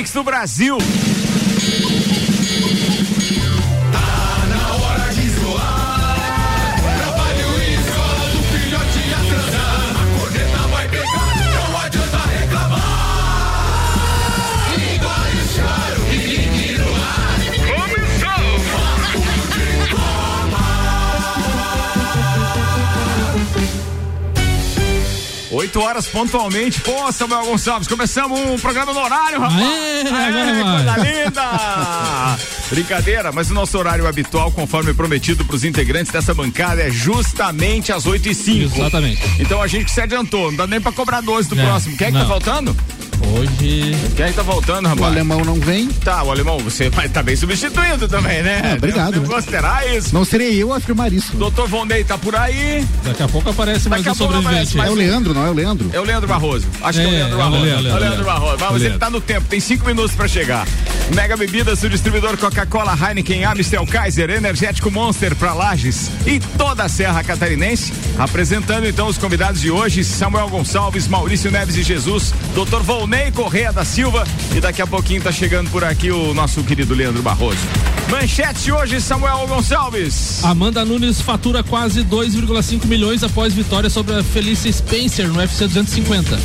Mix do Brasil. Oito horas pontualmente. Pô, Samuel Gonçalves, começamos um programa no horário, rapaz. Aê, Aê, coisa linda! Brincadeira, mas o nosso horário habitual, conforme prometido para os integrantes dessa bancada, é justamente às 8 e 5 Exatamente. Então a gente se adiantou, não dá nem para cobrar 12 do é, próximo. Quem é que tá faltando? Hoje. Quem é tá voltando, rapaz? O alemão não vem. Tá, o alemão, você vai tá bem substituído também, né? É, obrigado. Não, considerar isso. Não serei eu a afirmar isso. Doutor Vonei tá por aí. Daqui a pouco aparece mais Daqui um sobrevivente. Mais é o Leandro, não é o Leandro? É o Leandro Barroso. Acho é, que é o Leandro Barroso. É o Leandro, é Leandro Barroso. Mas ele tá no tempo, tem cinco minutos pra chegar. Mega Bebidas, o distribuidor Coca-Cola, Heineken, Amstel, Kaiser, Energético Monster pra Lages e toda a Serra Catarinense. Apresentando então os convidados de hoje, Samuel Gonçalves, Maurício Neves e Jesus, Dr. Volney Correia da Silva e daqui a pouquinho tá chegando por aqui o nosso querido Leandro Barroso. Manchete hoje, Samuel Gonçalves. Amanda Nunes fatura quase 2,5 milhões após vitória sobre a Felicia Spencer no UFC 250.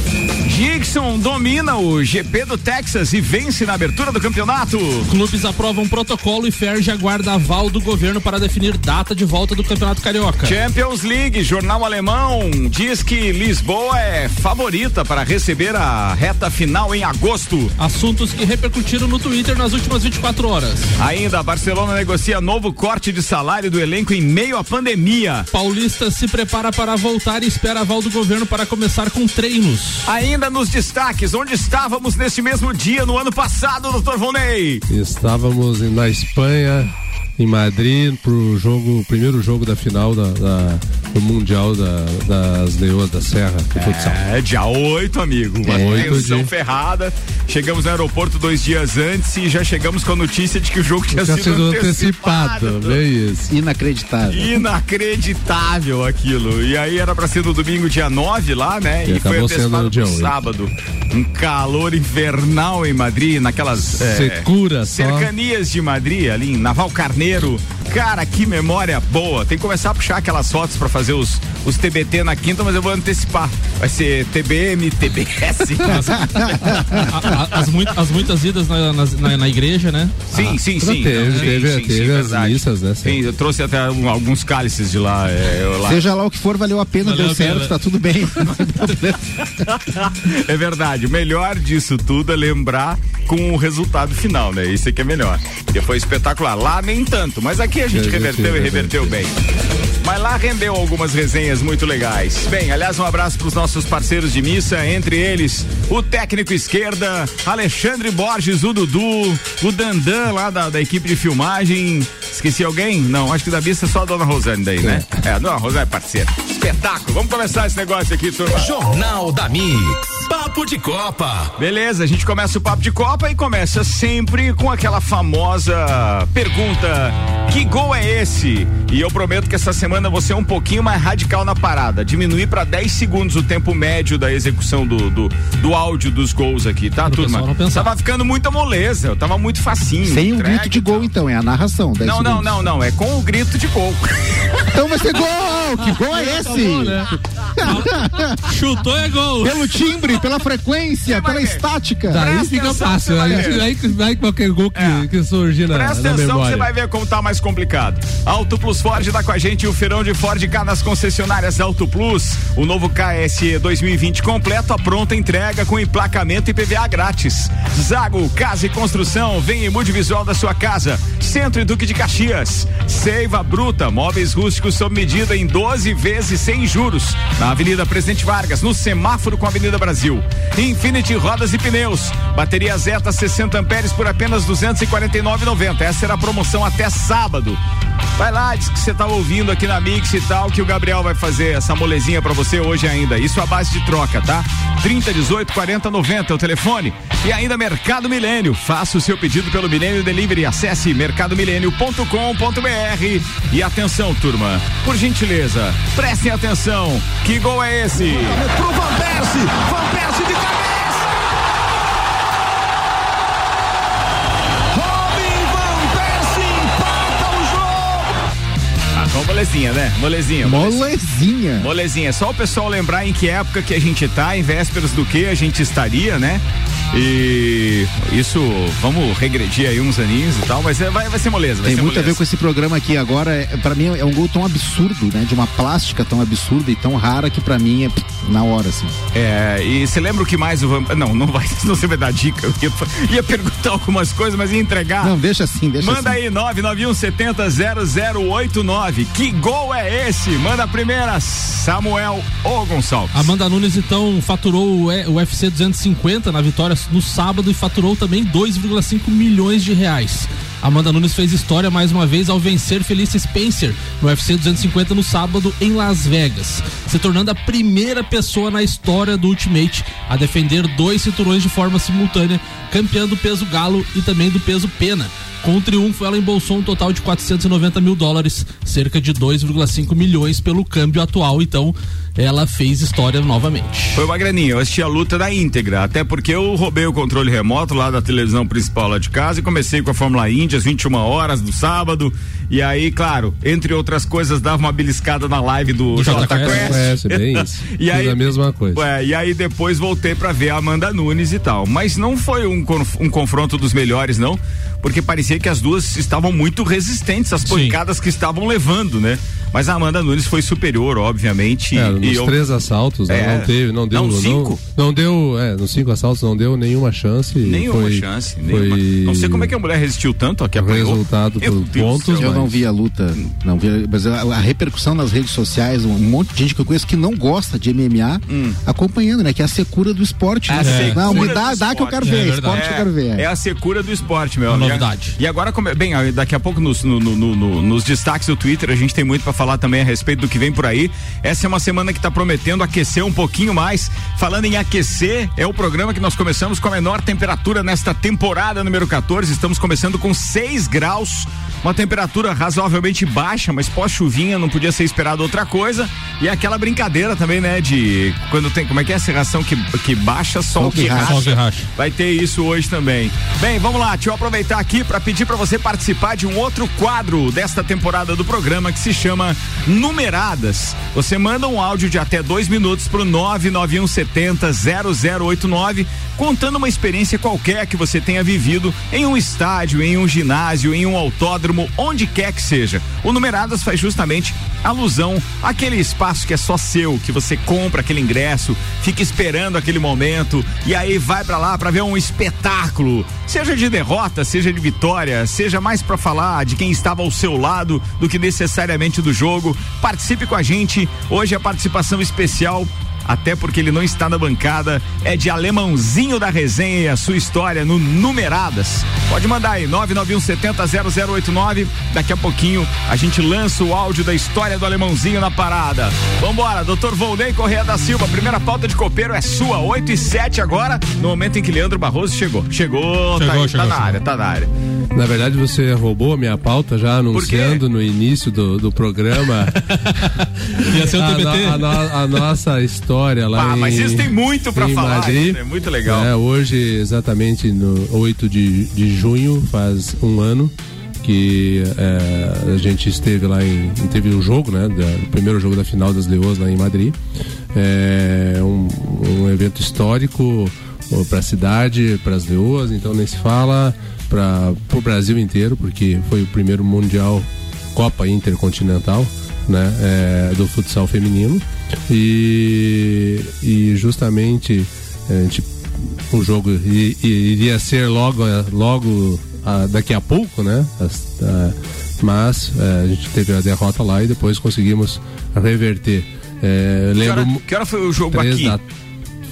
Dixon domina o GP do Texas e vence na abertura do campeonato. Clubes aprovam protocolo e Ferge aguarda aval do governo para definir data de volta do Campeonato Carioca. Champions League, jornal alemão diz que Lisboa é favorita para receber a reta final em agosto. Assuntos que repercutiram no Twitter nas últimas 24 horas. Ainda Barcelona negocia novo corte de salário do elenco em meio à pandemia. Paulista se prepara para voltar e espera aval do governo para começar com treinos. Ainda nos destaques, onde estávamos neste mesmo dia no ano passado, doutor Vonei? Estávamos na Espanha em Madrid pro jogo, primeiro jogo da final da, da do Mundial da, das Leoas da Serra de futsal. É, dia 8, amigo. Uma é, tensão de... ferrada. Chegamos no aeroporto dois dias antes e já chegamos com a notícia de que o jogo tinha, tinha sido, sido antecipado. antecipado. isso. Inacreditável. Inacreditável aquilo. E aí era pra ser no domingo, dia 9 lá, né? E, e foi antecipado no sábado. Um calor infernal em Madrid, naquelas é, Secura, cercanias só. de Madrid, ali em Naval Carneiro. Cara, que memória boa. Tem que começar a puxar aquelas fotos para fazer os, os TBT na quinta, mas eu vou antecipar. Vai ser TBM, TBS. As, a, a, as, muito, as muitas idas na, na, na, igreja, né? Sim, ah, sim, sim. Teve, sim, teve, sim, teve sim, as missas, né? Sim, eu trouxe até um, alguns cálices de lá, é, lá. Seja lá o que for, valeu a pena, valeu deu a certo, pena. tá tudo bem. é verdade. O melhor disso tudo é lembrar com o resultado final, né? Isso aqui é melhor. Porque foi espetacular. Lá nem tanto, mas aqui a gente reverteu e reverteu bem. Mas lá rendeu algumas resenhas muito legais. Bem, aliás, um abraço para os nossos parceiros de missa, entre eles o técnico esquerda, Alexandre Borges, o Dudu, o Dandan lá da, da equipe de filmagem. Esqueci alguém? Não, acho que da missa é só a dona Rosane daí, né? É, a dona Rosane é parceira. Espetáculo. Vamos começar esse negócio aqui, turma. Jornal da Mix. Papo de Copa. Beleza, a gente começa o Papo de Copa e começa sempre com aquela famosa pergunta: que gol é esse? E eu prometo que essa semana você é um pouquinho mais radical na parada. Diminuir para 10 segundos o tempo médio da execução do, do, do áudio dos gols aqui, tá, Pro turma? Tava ficando muita moleza, tava muito facinho. Sem o um grito de gol, então, é a narração. Não, não, não, não, é com o grito de gol. Então vai ser gol! Que gol é esse? Bom, né? Chutou é gol. Pelo timbre, pela frequência, pela estática. Daí Presta fica fácil. Aí, aí, aí qualquer gol que, é. que surgir na, Presta na atenção que você vai ver como tá mais complicado. Auto Plus Ford tá com a gente o feirão de Ford cá nas concessionárias Auto Plus. O novo KSE 2020 completo, a pronta entrega com emplacamento e PVA grátis. Zago Casa e Construção, vem em mude visual da sua casa. Centro e Duque de Caxias. Seiva Bruta, móveis rústicos sob medida em 12 vezes sem juros. Na Avenida Presidente Vargas, no semáforo com a Avenida Brasil. Infinity Rodas e Pneus. Bateria Zeta 60 amperes por apenas 249,90. Essa era a promoção até sábado. Vai lá, diz que você tá ouvindo aqui na Mix e tal, que o Gabriel vai fazer essa molezinha para você hoje ainda. Isso a base de troca, tá? 30 18 40 90 é o telefone. E ainda Mercado Milênio. Faça o seu pedido pelo Milênio Delivery. Acesse mercadomilênio.com.br. E atenção, turma. Por gentileza, prestem atenção. Que gol é esse? Pro Van Persie. Van Persie de cabeça. Uma molezinha, né? Molezinha. Molezinha. Molezinha. Só o pessoal lembrar em que época que a gente tá, em vésperas do que a gente estaria, né? E isso, vamos regredir aí uns aninhos e tal, mas é, vai, vai ser moleza. Vai Tem ser muito moleza. a ver com esse programa aqui agora. É, para mim é um gol tão absurdo, né? De uma plástica tão absurda e tão rara que pra mim é pff, na hora, assim. É, e você lembra o que mais o Van... Não, não vai, não você vai dar dica. Eu ia, ia perguntar algumas coisas, mas ia entregar. Não, deixa assim, deixa Manda assim. aí, 991 70 0089. Que gol é esse? Manda a primeira, Samuel ou Gonçalves. Amanda Nunes então faturou o UFC 250 na vitória no sábado e faturou também 2,5 milhões de reais. Amanda Nunes fez história mais uma vez ao vencer Felice Spencer no UFC 250 no sábado em Las Vegas, se tornando a primeira pessoa na história do Ultimate a defender dois cinturões de forma simultânea, campeã do peso galo e também do peso pena. Com o triunfo, ela embolsou um total de 490 mil dólares, cerca de 2,5 milhões pelo câmbio atual. Então, ela fez história novamente. Foi uma graninha, eu assisti a luta na íntegra, até porque eu roubei o controle remoto lá da televisão principal lá de casa e comecei com a Fórmula Indy às 21 horas do sábado. E aí, claro, entre outras coisas, dava uma beliscada na live do, Do Jota Quest. Quest, é bem isso. e aí, a mesma coisa. Ué, e aí depois voltei pra ver a Amanda Nunes e tal. Mas não foi um, conf- um confronto dos melhores, não, porque parecia que as duas estavam muito resistentes às Sim. pancadas que estavam levando, né? Mas a Amanda Nunes foi superior, obviamente. É, nos eu- três assaltos né, É. não teve, não deu, Não, não, cinco? não, deu, é, nos cinco assaltos não deu nenhuma chance. Nenhuma foi, chance. Foi Nenhuma. Não sei como é que a mulher resistiu tanto, ó, que o apanhou. resultado por pontos, céu. Eu não mas- vi a luta, não vi, mas a, a repercussão nas redes sociais, um monte de gente que eu conheço que não gosta de MMA, acompanhando, né? Que é a secura do esporte. Hum. A né? secura Não, me do dá, dá que eu quero esporte. ver, É esporte verdade. eu quero ver. É a secura do esporte, meu. Uma a- novidade. E agora, bem, daqui a pouco nos, no- no- no- no- nos destaques do Twitter a gente tem muito pra falar também a respeito do que vem por aí. Essa é uma semana que tá prometendo aquecer um pouquinho mais. Falando em aquecer, é o programa que nós começamos com a menor temperatura nesta temporada número 14. Estamos começando com 6 graus. Uma temperatura razoavelmente baixa, mas pós-chuvinha não podia ser esperado outra coisa. E aquela brincadeira também, né? De quando tem. Como é que é a serração que, que baixa, sol, que que racha. racha. Sol que racha. Vai ter isso hoje também. Bem, vamos lá, deixa eu aproveitar aqui para pedir para você participar de um outro quadro desta temporada do programa que se chama Numeradas. Você manda um áudio de até dois minutos pro 99170 0089 contando uma experiência qualquer que você tenha vivido em um estádio, em um ginásio, em um autódromo, onde quer que seja. O Numeradas faz justamente alusão àquele espaço que é só seu, que você compra aquele ingresso, fica esperando aquele momento e aí vai pra lá pra ver um espetáculo, seja de derrota, seja de vitória, seja mais pra falar de quem estava ao seu lado do que necessariamente do jogo. Participe com a gente. Hoje a participação especial até porque ele não está na bancada, é de alemãozinho da resenha e a sua história no Numeradas. Pode mandar aí, 991700089. Daqui a pouquinho a gente lança o áudio da história do alemãozinho na parada. Vambora, doutor Volney Correia da Silva, primeira pauta de copeiro é sua, 8 e 7 agora, no momento em que Leandro Barroso chegou. Chegou, tá, Chegou, aí, chegou, tá na área, tá na área. Na verdade, você roubou a minha pauta já anunciando no início do, do programa Ia ser o a, no- TBT. a no- a nossa história lá Ah, em, mas isso tem muito em falar, Madrid. é muito legal. É, hoje, exatamente no 8 de, de junho, faz um ano que é, a gente esteve lá em. Teve o jogo, né? da- o primeiro jogo da final das Leoas lá em Madrid. É um, um evento histórico para a cidade, para as Leoas, então nem se fala para o Brasil inteiro, porque foi o primeiro Mundial Copa Intercontinental né, é, do futsal feminino. E, e justamente a gente o jogo iria ser logo, logo ah, daqui a pouco, né? Ah, mas eh, a gente teve a derrota lá e depois conseguimos reverter. Eh, Que lembro hora, mu- que hora foi o jogo aqui? da-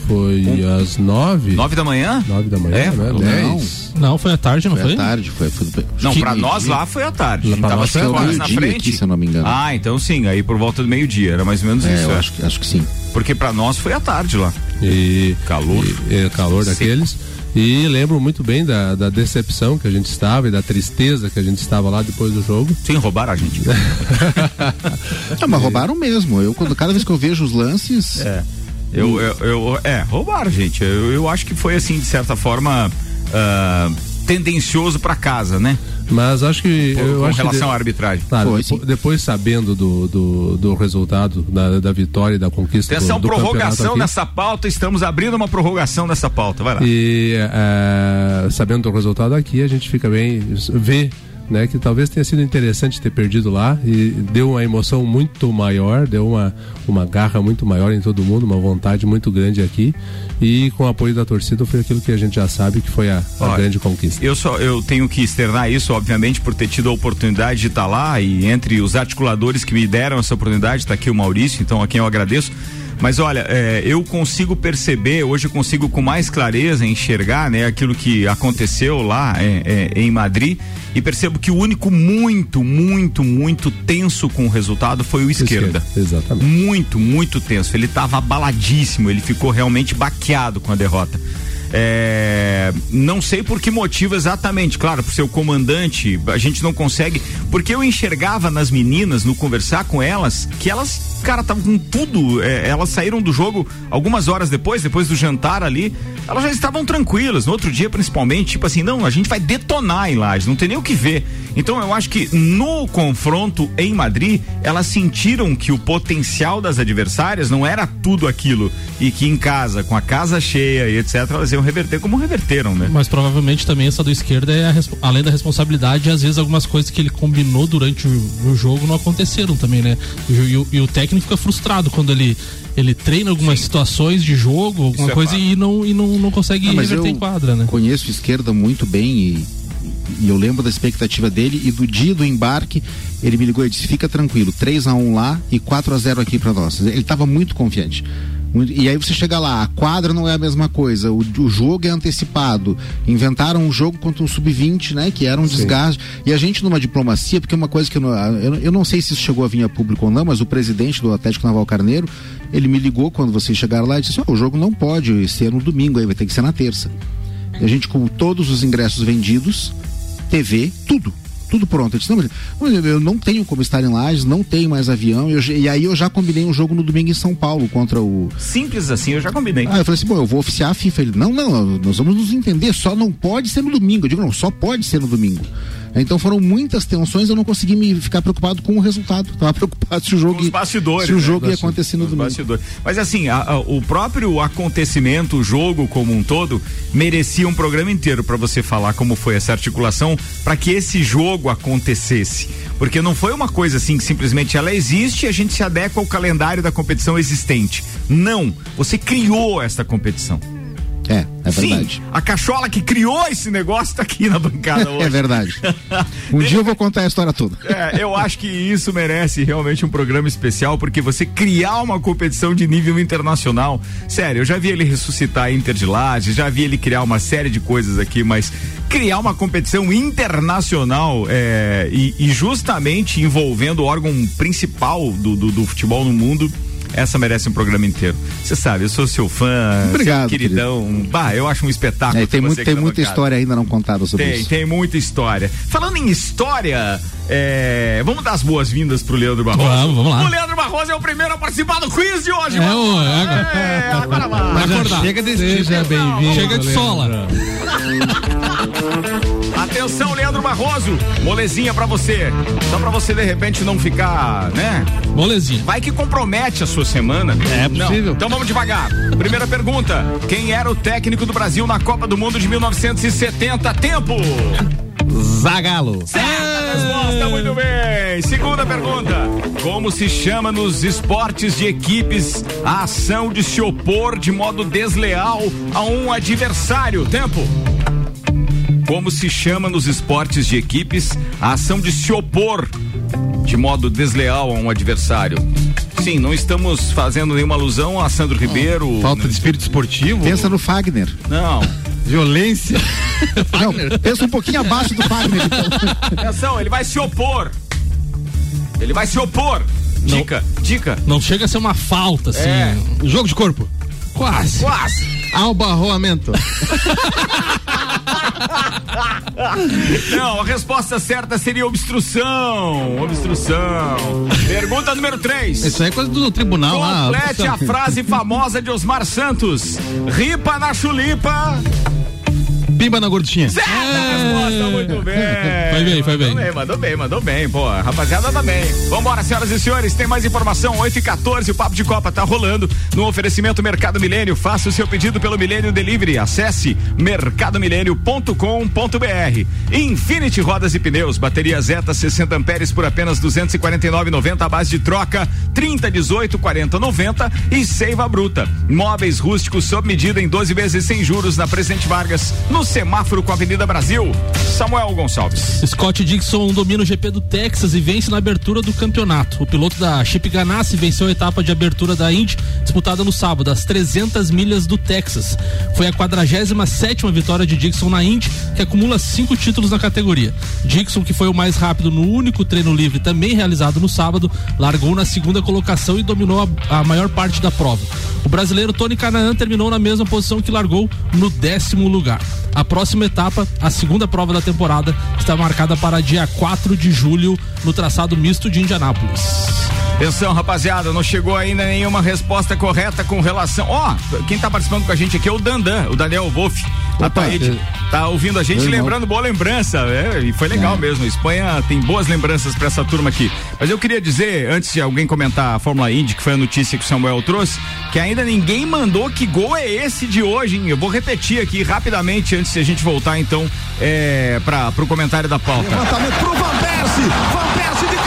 foi às nove, Nove da manhã? nove da manhã, É, né? não. Dez. Não, foi à tarde, não Foi foi? à tarde, foi. foi, Não, que pra nós lá foi à tarde. Lá A gente pra tava nós foi cinco horas na frente. aqui, se eu não me engano. Ah, então sim, aí por volta do meio-dia, era mais ou menos É, isso. eu é. acho, que- acho que sim. Porque pra nós foi à tarde lá. E Calor. e, é, calor Seco. daqueles. E lembro muito bem da, da decepção que a gente estava e da tristeza que a gente estava lá depois do jogo. Sim, roubaram a gente. Não, mas roubaram mesmo. Eu, quando, cada vez que eu vejo os lances. É. Eu, eu, eu- é, roubaram, gente. Eu, eu acho que foi assim, de certa forma. ah, tendencioso para casa, né? Mas acho que. Por, eu com acho relação que, à arbitragem. Claro, Foi, depo- sim. depois sabendo do, do, do resultado da, da vitória e da conquista Atenção, do, do campeonato prorrogação nessa pauta. Estamos abrindo uma prorrogação nessa pauta. Vai lá. E eh, sabendo do resultado aqui, a gente fica bem. vê né, que talvez tenha sido interessante ter perdido lá e deu uma emoção muito maior, deu uma, uma garra muito maior em todo mundo, uma vontade muito grande aqui. E com o apoio da torcida foi aquilo que a gente já sabe que foi a, a Olha, grande conquista. Eu só eu tenho que externar isso, obviamente, por ter tido a oportunidade de estar lá e entre os articuladores que me deram essa oportunidade, está aqui o Maurício, então a quem eu agradeço. Mas olha, é, eu consigo perceber, hoje eu consigo com mais clareza enxergar né, aquilo que aconteceu lá é, é, em Madrid e percebo que o único muito, muito, muito tenso com o resultado foi o esquerda. Exatamente. Muito, muito tenso. Ele estava abaladíssimo, ele ficou realmente baqueado com a derrota. É, não sei por que motivo exatamente, claro, por ser o comandante, a gente não consegue. Porque eu enxergava nas meninas, no conversar com elas, que elas, cara, estavam com tudo. é, elas saíram do jogo algumas horas depois, depois do jantar ali, elas já estavam tranquilas. No outro dia, principalmente, tipo assim, não, a gente vai detonar em Lages, não tem nem o que ver. Então eu acho que no confronto em Madrid, elas sentiram que o potencial das adversárias não era tudo aquilo. E que em casa, com a casa cheia e etc., elas iam reverter como reverteram, né? Mas provavelmente também essa do esquerda é a além da responsabilidade, às vezes algumas coisas que ele combinou durante o, o jogo não aconteceram também, né? E, o- e e o técnico fica frustrado quando ele ele treina algumas situações de jogo, alguma é coisa fato. e não e não, não consegue Ah, mas reverter eu em quadra, né? Conheço o esquerda muito bem e, e eu lembro da expectativa dele e do dia do embarque, ele me ligou e disse: "Fica tranquilo, 3 a 1 lá e 4 a 0 aqui para nós". Ele estava muito confiante. E aí você chega lá, a quadra não é a mesma coisa, o, o jogo é antecipado. Inventaram um jogo contra um sub-20, né? Que era um desgaste. E a gente numa diplomacia, porque uma coisa que eu não, eu, eu não sei se isso chegou a vir a público ou não, mas o presidente do Atlético Naval Carneiro, ele me ligou quando vocês chegaram lá e disse: "Ó, o jogo não pode ser no domingo, aí vai ter que ser na terça. E a gente com todos os ingressos vendidos, TV, tudo. Tudo pronto. Eu disse, não, mas eu não tenho como estar em Lages, não tenho mais avião. eu e aí eu já combinei um jogo no domingo em São Paulo contra o. Simples assim, eu já combinei. Ah, eu falei assim, bom, eu vou oficiar a FIFA. Ele, não, não, nós vamos nos entender, só não pode ser no domingo. Eu digo, não, só pode ser no domingo. Então foram muitas tensões, eu não consegui me ficar preocupado com o resultado. Tava preocupado se o jogo, Com os bastidores, se o né? jogo ia Bastidores. acontecer no domingo. bastidores. Mas assim, a- a- o próprio acontecimento, o jogo como um todo, merecia um programa inteiro para você falar como foi essa articulação para que esse jogo acontecesse. Porque não foi uma coisa assim que simplesmente ela existe e a gente se adequa ao calendário da competição existente. Não, você criou essa competição. É, verdade. Sim, a cachola que criou esse negócio tá aqui na bancada hoje. É verdade. Um dia eu vou contar a história toda. É, eu acho que isso merece realmente um programa especial, porque você criar uma competição de nível internacional, sério, eu já vi ele ressuscitar a Inter de Lages, já vi ele criar uma série de coisas aqui, mas criar uma competição internacional é, e, e justamente envolvendo o órgão principal do, do, do futebol no mundo. Essa merece um programa inteiro. Você sabe, eu sou seu fã, Obrigado, seu queridão. Bah, eu acho um espetáculo. É, tem muito, você tem muita bancada. história ainda não contada sobre Tem, isso. tem muita história. Falando em história, é, vamos dar as boas-vindas pro Leandro Barroso. Vamos, vamos lá. O Leandro Barroso é o primeiro a participar do quiz de hoje. É, é agora. É, agora vai. Vai acordar. Chega desse Seja bem-vindo, Chega de sola. Atenção, Leandro Barroso. Molezinha pra você. Só pra você, de repente, não ficar, né? Molezinha. Vai que compromete a sua semana. É possível. Não. Então vamos devagar. Primeira pergunta: Quem era o técnico do Brasil na Copa do Mundo de 1970? Tempo! Zagalo. Certa resposta, muito bem. Segunda pergunta: Como se chama nos esportes de equipes a ação de se opor de modo desleal a um adversário? Tempo. Como se chama nos esportes de equipes a ação de se opor de modo desleal a um adversário? Sim, não estamos fazendo nenhuma alusão a Sandro Ribeiro. Falta de espírito esportivo? Pensa no Fagner. Não. Violência? Não, pensa um pouquinho abaixo do Fagner. Então. Atenção, ele vai se opor. Ele vai se opor. Dica, dica. Não chega a ser uma falta, assim. É. Jogo de corpo? Quase. Quase. Albarroamento? Não, a resposta certa seria obstrução. Obstrução. Pergunta número 3. Isso aí é coisa do tribunal lá. Complete a frase famosa de Osmar Santos. Ripa na chulipa. Bimba na gorduchinha. Certa resposta, muito bem. Foi bem, foi bem. Mandou bem, mandou bem, mandou bem, pô. Rapaziada, tá bem. Vambora, senhoras e senhores, tem mais informação. 8 e 14 o Papo de Copa tá rolando no oferecimento Mercado Milênio. Faça o seu pedido pelo Milênio Delivery. Acesse mercadomilênio.com.br. Infinity Rodas e Pneus, bateria Zeta 60 amperes por apenas 249,90 à base de troca 30 18 40 90 e Seiva Bruta. Móveis rústicos sob medida em 12 vezes sem juros na Presidente Vargas, no semáforo com a Avenida Brasil. Samuel Gonçalves. Scott Dixon domina o GP do Texas e vence na abertura do campeonato. O piloto da Chip Ganassi venceu a etapa de abertura da Indy, disputada no sábado, às 300 milhas do Texas. Foi a 47 vitória de Dixon na Indy, que acumula cinco títulos na categoria. Dixon, que foi o mais rápido no único treino livre também realizado no sábado, largou na segunda colocação e dominou a, a maior parte da prova. O brasileiro Tony Canaan terminou na mesma posição que largou no décimo lugar. A próxima etapa, a segunda prova da temporada, está marcada para dia 4 de julho no traçado misto de Indianápolis. Atenção, rapaziada, não chegou ainda nenhuma resposta correta com relação. Ó, quem tá participando com a gente aqui é o Dandan, o Daniel Wolf. Tá, Opa, aí, eu- tá ouvindo a gente lembrando boa lembrança, é, e foi legal É. mesmo. Espanha tem boas lembranças pra essa turma aqui. Mas eu queria dizer, antes de alguém comentar a Fórmula Indy, que foi a notícia que o Samuel trouxe, que ainda ninguém mandou que gol é esse de hoje, hein? Eu vou repetir aqui rapidamente antes de a gente voltar então é, para pro comentário da pauta. Levantamento pro Van Persie. Van Persie de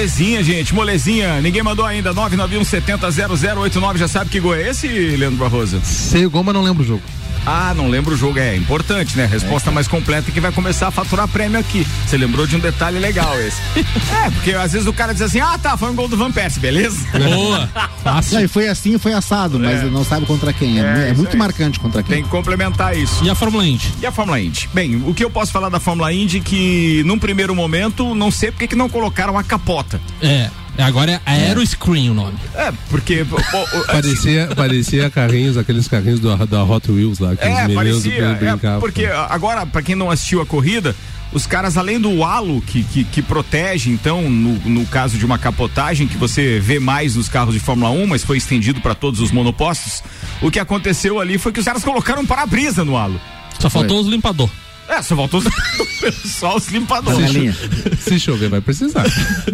Molezinha, gente, molezinha. Ninguém mandou ainda. 991700089. Já sabe que gol é esse, Leandro Barroso? Sei o gol, mas não lembro o jogo. Ah, não lembro o jogo. É importante, né? Resposta mais completa é que vai começar a faturar prêmio aqui. Você lembrou de um detalhe legal esse. é, porque às vezes o cara diz assim: ah, tá, foi um gol do Van Persie, beleza? Boa! Fácil. Não, e foi assim, foi assado, mas É. não sabe contra quem. É, É, é muito marcante contra quem. Tem que complementar isso. E a Fórmula Indy? E a Fórmula Indy? Bem, o que eu posso falar da Fórmula Indy que num primeiro momento não sei porque que não colocaram a capota. É, agora é Aeroscreen o nome. É, porque Parecia, parecia carrinhos, aqueles carrinhos do, da Hot Wheels lá, que os É, meninos parecia. É, porque agora, pra quem não assistiu a corrida, os caras, além do halo que, que, que protege, então, no, no caso de uma capotagem, que você vê mais nos carros de Fórmula 1, mas foi estendido para todos os monopostos, o que aconteceu ali foi que os caras colocaram um para-brisa no halo. Só faltou os limpador. É, só faltou só os limpadores. Se chover, vai precisar.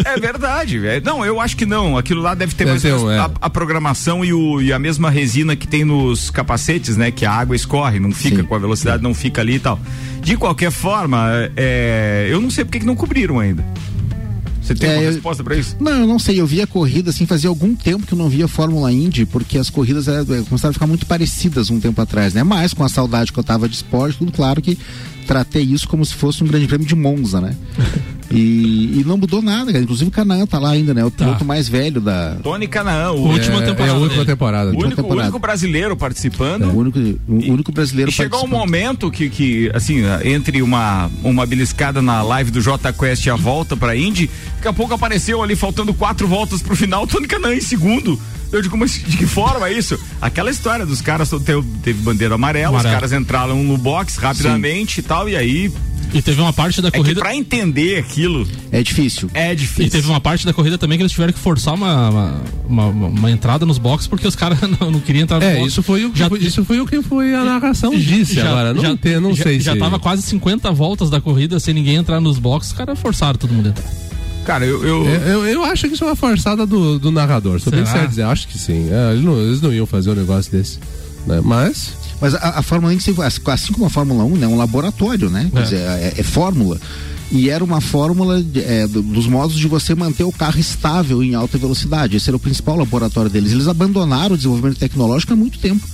É verdade, velho. Não, eu acho que não. Aquilo lá deve ter Deve mais ter menos um, é. a, a programação e, o, e a mesma resina que tem nos capacetes, né? Que a água escorre, não fica Sim. com a velocidade, não fica ali e tal. De qualquer forma, é, eu não sei porque que não cobriram ainda. Você tem É, uma resposta pra isso? Não, eu não sei, eu vi a corrida assim, fazia algum tempo que eu não via Fórmula Indy, porque as corridas era- começaram a ficar muito parecidas um tempo atrás, né? Mas com a saudade que eu tava de esporte, tudo claro que tratei isso como se fosse um grande prêmio de Monza, né? E, e não mudou nada, cara. Inclusive o Canaan tá lá ainda, né? O piloto mais velho da. Tony Canaã, o, Última é, temporada É a última temporada. o único, temporada. único brasileiro participando. O único, o único brasileiro E chegou um momento que, que assim, entre uma, uma beliscada na live do J Quest e a volta pra Indy, daqui a pouco apareceu ali, faltando quatro voltas pro final, Tony Canan em segundo. Eu digo, mas de que forma é isso? Aquela história dos caras, teve, teve bandeira amarela, Amarelo. os caras entraram no box rapidamente e tal, e aí, E teve uma parte da é corrida. pra entender aquilo, É difícil. é E difícil. teve uma parte da corrida também que eles tiveram que forçar uma, uma, uma- uma- entrada nos boxes porque os caras não, não queriam entrar no É, box. isso foi, o, Já- isso foi o que foi a narração disse agora. Não, já, tem, não já, sei já se... tava quase 50 voltas da corrida sem ninguém entrar nos boxes, os caras forçaram todo mundo a entrar. Cara, eu. eu- Eu, eu, eu acho que isso é uma forçada do, do narrador. Sou bem Será? sério dizer, acho que sim. É, eles, não, eles não iam fazer um negócio desse. né? Mas. Mas a, a Fórmula 1, assim como a Fórmula 1, né, é um laboratório, né? Quer É. dizer, é, é fórmula. E era uma fórmula de- é, do- dos modos de você manter o carro estável em alta velocidade. Esse era o principal laboratório deles. Eles abandonaram o desenvolvimento tecnológico há muito tempo,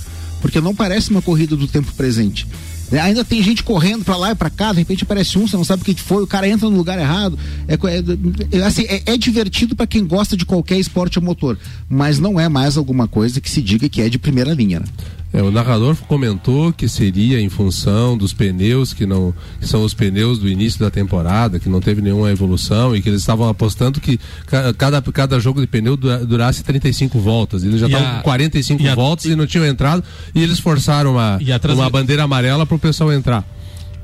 porque não parece uma corrida do tempo presente. Né? Ainda tem gente correndo pra lá e pra cá, de repente aparece um, você não sabe o que foi, o cara entra no lugar errado. É, co- é- é- assim, é- é divertido pra quem gosta de qualquer esporte a motor, mas não é mais alguma coisa que se diga que é de primeira linha. Né? É, o narrador comentou que seria em função dos pneus que não que são os pneus do início da temporada, que não teve nenhuma evolução e que eles estavam apostando que ca- cada, cada jogo de pneu dura- durasse 35 voltas. Eles já E estavam com 45 e a- voltas e não tinham entrado e eles forçaram uma, E transmi- uma bandeira amarela para o pessoal entrar.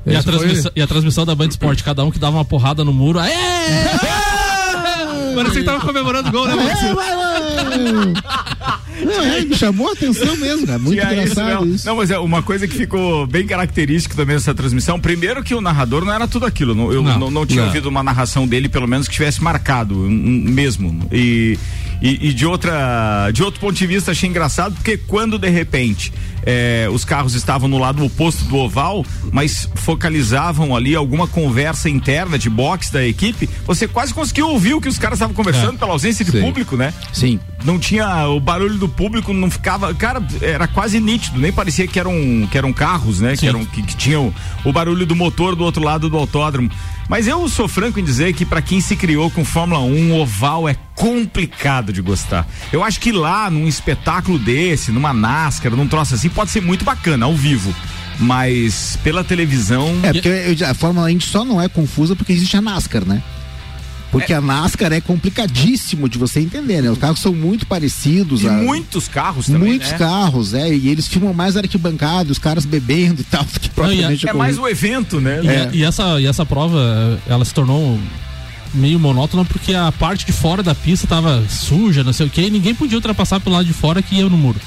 E a, foi- transmissão, e a transmissão da Band Sport, cada um que dava uma porrada no muro. Aê! Parece que tava comemorando o gol, né, É. Não, é, me chamou a atenção mesmo, cara. Muito Tinha isso engraçado mesmo. isso. Não, mas é uma coisa que ficou bem característica também dessa transmissão. Primeiro que o narrador não era tudo aquilo. não- Eu Não. não, não tinha Não. ouvido uma narração dele, pelo menos que tivesse marcado um, um, mesmo. E, e, e de outra, de outro ponto de vista achei engraçado porque quando de repente eh, os carros estavam no lado oposto do oval, mas focalizavam ali alguma conversa interna de boxe da equipe, você quase conseguiu ouvir o que os caras estavam conversando É. pela ausência de Sim. público, né? Sim. não tinha o barulho do público não ficava cara era quase nítido nem parecia que eram que eram carros né que eram que, que tinham o barulho do motor do outro lado do autódromo mas eu sou franco em dizer que para quem se criou com Fórmula 1 oval é complicado de gostar eu acho que lá num espetáculo desse numa NASCAR num troço assim pode ser muito bacana ao vivo mas pela televisão É, porque eu- a Fórmula Indy só não é confusa porque existe a NASCAR, né? Porque a NASCAR é complicadíssimo de você entender, né? Os carros são muito parecidos. e a- muitos carros também muitos né? carros, é, e eles filmam mais arquibancada, os caras bebendo e tal, que propriamente é a mais corrida. o evento né E, É. e essa, e essa prova, ela se tornou meio monótona porque a parte de fora da pista tava suja, não sei o que, e ninguém podia ultrapassar pelo lado de fora que ia no muro.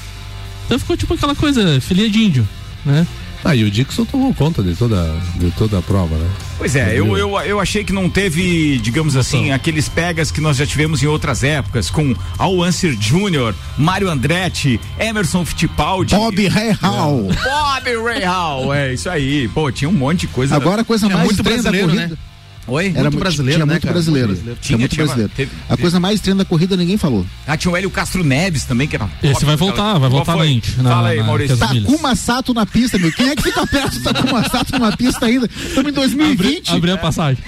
Então ficou tipo aquela coisa, filia de índio, né? Ah, e o Dixon tomou conta de toda, de toda a prova, né? Pois é, eu, eu, eu achei que não teve, digamos assim, aqueles pegas que nós já tivemos em outras épocas, com Al Unser Jr., Mário Andretti, Emerson Fittipaldi. Bob Rahal. Bob Rahal, é isso aí. Pô, tinha um monte de coisa. Agora a coisa mais muito corrida. né? Oi? Era Muito brasileiro, tinha né, muito cara? brasileiro. Muito brasileiro. Tinha, Tinha, muito tinha, brasileiro. teve- a coisa mais estranha da corrida ninguém falou. Ah, tinha o Hélio Castro Neves também, que era. Esse vai voltar, vai Qual voltar na Indy, na- Fala aí, na- Maurício. Takuma Sato na pista, meu. Quem é que fica perto do Takuma Sato numa pista ainda? Estamos em 2020. Abrir a passagem.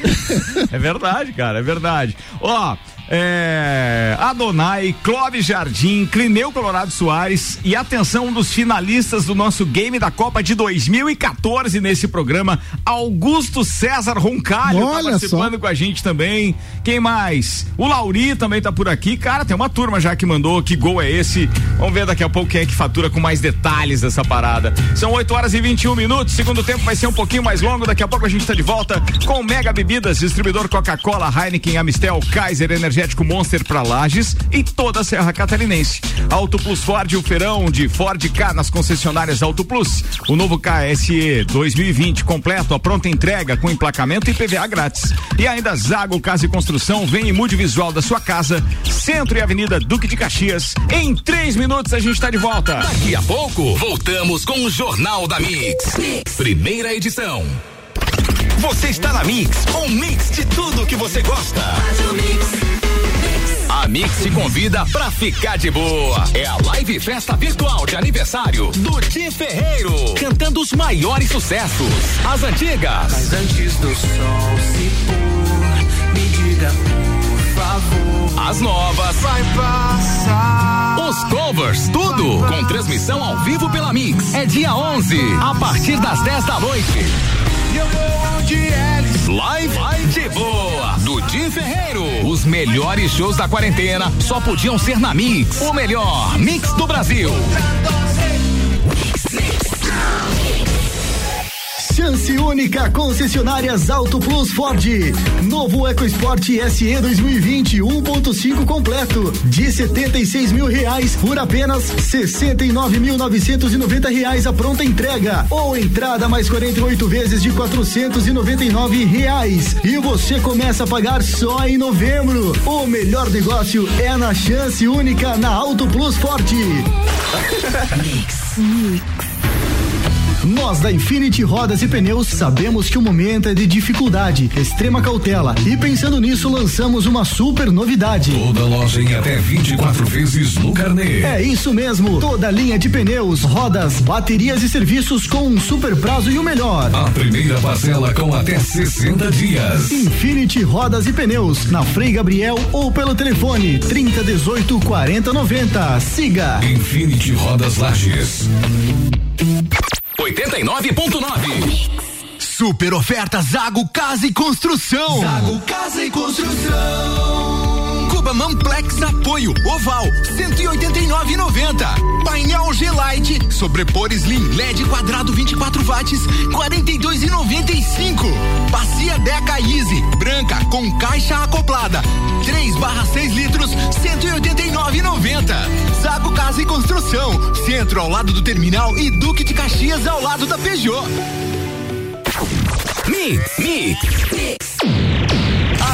É verdade, cara, é verdade. Ó, é, Adonai, Clóvis Jardim, Clineu Colorado Soares e atenção um dos finalistas do nosso game da Copa de 2014 nesse programa, Augusto César Roncalho tá participando só. com a gente também. Quem mais? O Lauri também tá por aqui. Cara, tem uma turma já que mandou. Que gol é esse? Vamos ver daqui a pouco quem é que fatura com mais detalhes dessa parada. São 8 horas e 21 minutos. Segundo tempo vai ser um pouquinho mais longo. Daqui a pouco a gente tá de volta com Mega Bebidas, distribuidor Coca-Cola, Heineken, Amistel, Kaiser, Energético Monster pra Lages e toda a Serra Catarinense. Auto Plus Ford, o feirão de Ford K nas concessionárias Auto Plus. O novo KSE 2020 completo, a pronta entrega com emplacamento e PVA grátis. E ainda Zago Casa e Construção, vem e mude visual da sua casa. Centro e Avenida Duque de Caxias. Em três minutos a gente tá de volta. Daqui a pouco, voltamos com o Jornal da Mix. Primeira edição. Você está na Mix, um mix de tudo que você gosta. A Mix te convida pra ficar de boa. É a live festa virtual de aniversário do Di Ferreiro, cantando os maiores sucessos. As antigas, Antes do sol se pôr, me diga por favor. as novas, Vai passar. os covers, tudo com transmissão ao vivo pela Mix. É dia 11, a partir das 10 da noite. E eles. Live, de boa, do Ferreiro. Os melhores shows da quarentena só podiam ser na Mix. O melhor Mix do Brasil. Chance única concessionárias Auto Plus Ford. Novo EcoSport SE 2020 1.5 completo de 76 mil reais por apenas 69.990 reais a pronta entrega ou entrada mais 48 vezes de 499 reais e você começa a pagar só em novembro. O melhor negócio é na Chance única na Auto Plus Ford. Nós da Infinity Rodas e Pneus sabemos que o momento é de dificuldade, extrema cautela e pensando nisso lançamos uma super novidade. Toda loja em até 24 vezes no carnê. É isso mesmo, toda linha de pneus, rodas, baterias e serviços com um super prazo e o melhor. A primeira parcela com até 60 dias. Infinity Rodas e Pneus, na Frei Gabriel ou pelo telefone 30 18 40 90. Siga. Infinity Rodas Lages. 89.9. Super oferta Zago Casa e Construção. Zago Casa e Construção. Mamplex Apoio Oval 189,90. Painel G-Lite Sobrepor Slim LED quadrado 24 watts 42,95. Bacia Deca Easy branca com caixa acoplada 3 barra 6 litros 189,90. Zago Casa e Construção Centro ao lado do terminal e Duque de Caxias ao lado da Peugeot. Mix, mix.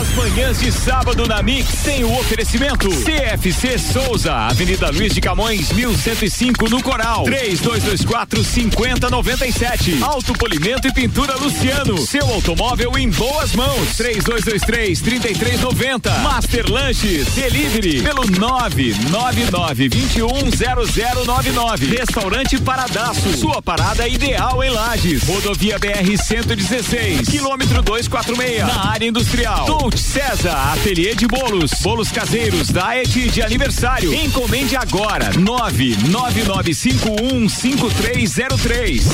As manhãs de sábado na Mix tem o oferecimento CFC Souza, Avenida Luiz de Camões, 1105 no Coral. 3224 5097. Auto Polimento e Pintura Luciano. Seu automóvel em boas mãos. 3223 3390. Master Lanches Delivery pelo 999 210099. Restaurante Paradaço. Sua parada ideal em Lages. Rodovia BR 116. Quilômetro 246. Na área industrial. Dolce César, ateliê de bolos, bolos caseiros, diet de aniversário. Encomende agora, nove nove nove cinco um cinco três zero três.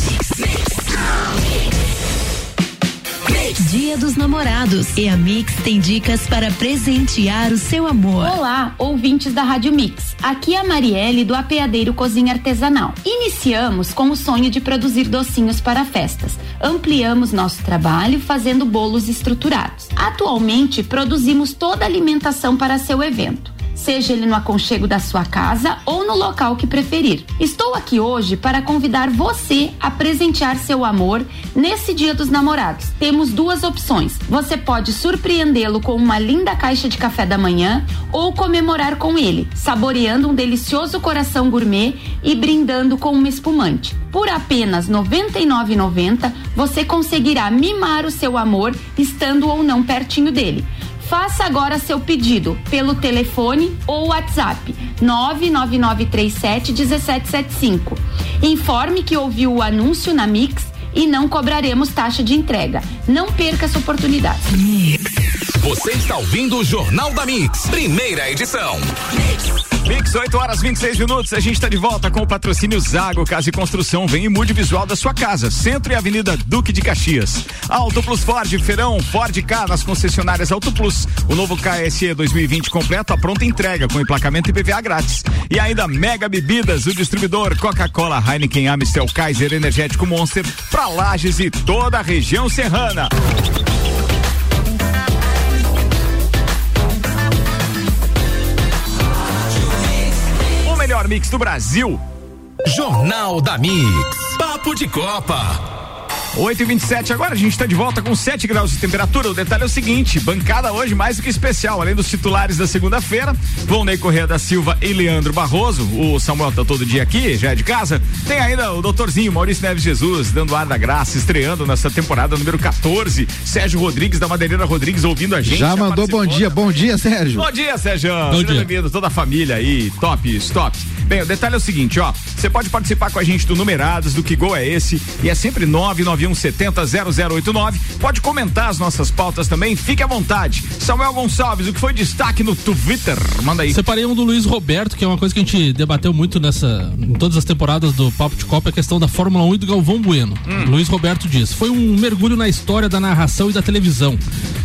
Dia dos Namorados. E a Mix tem dicas para presentear o seu amor. Olá, ouvintes da Rádio Mix. Aqui é a Marielle do Apeadeiro Cozinha Artesanal. Iniciamos com o sonho de produzir docinhos para festas. Ampliamos nosso trabalho fazendo bolos estruturados. Atualmente, produzimos toda a alimentação para seu evento seja ele no aconchego da sua casa ou no local que preferir. Estou aqui hoje para convidar você a presentear seu amor nesse Dia dos Namorados. Temos duas opções. Você pode surpreendê-lo com uma linda caixa de café da manhã ou comemorar com ele, saboreando um delicioso coração gourmet e brindando com uma espumante. Por apenas R$ 99,90 você conseguirá mimar o seu amor estando ou não pertinho dele. Faça agora seu pedido pelo telefone ou WhatsApp 999371775. Informe que ouviu o anúncio na Mix e não cobraremos taxa de entrega. Não perca essa oportunidade. Você está ouvindo o Jornal da Mix, primeira edição. Mix, 8 horas 26 minutos. A gente está de volta com o patrocínio Zago Casa e Construção. Vem e mude visual da sua casa. Centro e Avenida Duque de Caxias. Auto Plus Ford, Feirão, Ford K nas concessionárias Auto Plus. O novo KSE 2020 completo, a pronta entrega com emplacamento e PVA grátis. E ainda Mega Bebidas, o distribuidor Coca-Cola, Heineken, Amstel, Kaiser, Energético Monster, para Lages e toda a região serrana. Mix do Brasil. Jornal da Mix. Papo de Copa. 8 e 27 agora a gente está de volta com 7 graus de temperatura. O detalhe é o seguinte: bancada hoje mais do que especial. Além dos titulares da segunda-feira, Volney Correia da Silva e Leandro Barroso. O Samuel tá todo dia aqui, já é de casa. Tem ainda o doutorzinho Maurício Neves Jesus, dando ar da graça, estreando nessa temporada número 14. Sérgio Rodrigues, da Madeireira Rodrigues, ouvindo a gente. Já mandou bom dia, bom dia, Sérgio. Bom dia, Sérgio. Bom Seja dia. bem-vindo, toda a família aí, top, stop. Bem, o detalhe é o seguinte, ó, você pode participar com a gente do Numerados, do Que Gol é Esse, e é sempre 99170 0089. Pode comentar as nossas pautas também, fique à vontade. Samuel Gonçalves, o que foi destaque no Twitter? Manda aí. Separei um do Luiz Roberto, que é uma coisa que a gente debateu muito nessa, em todas as temporadas do Papo de Copa, é a questão da Fórmula 1 e do Galvão Bueno. Luiz Roberto diz: Foi um mergulho na história da narração e da televisão.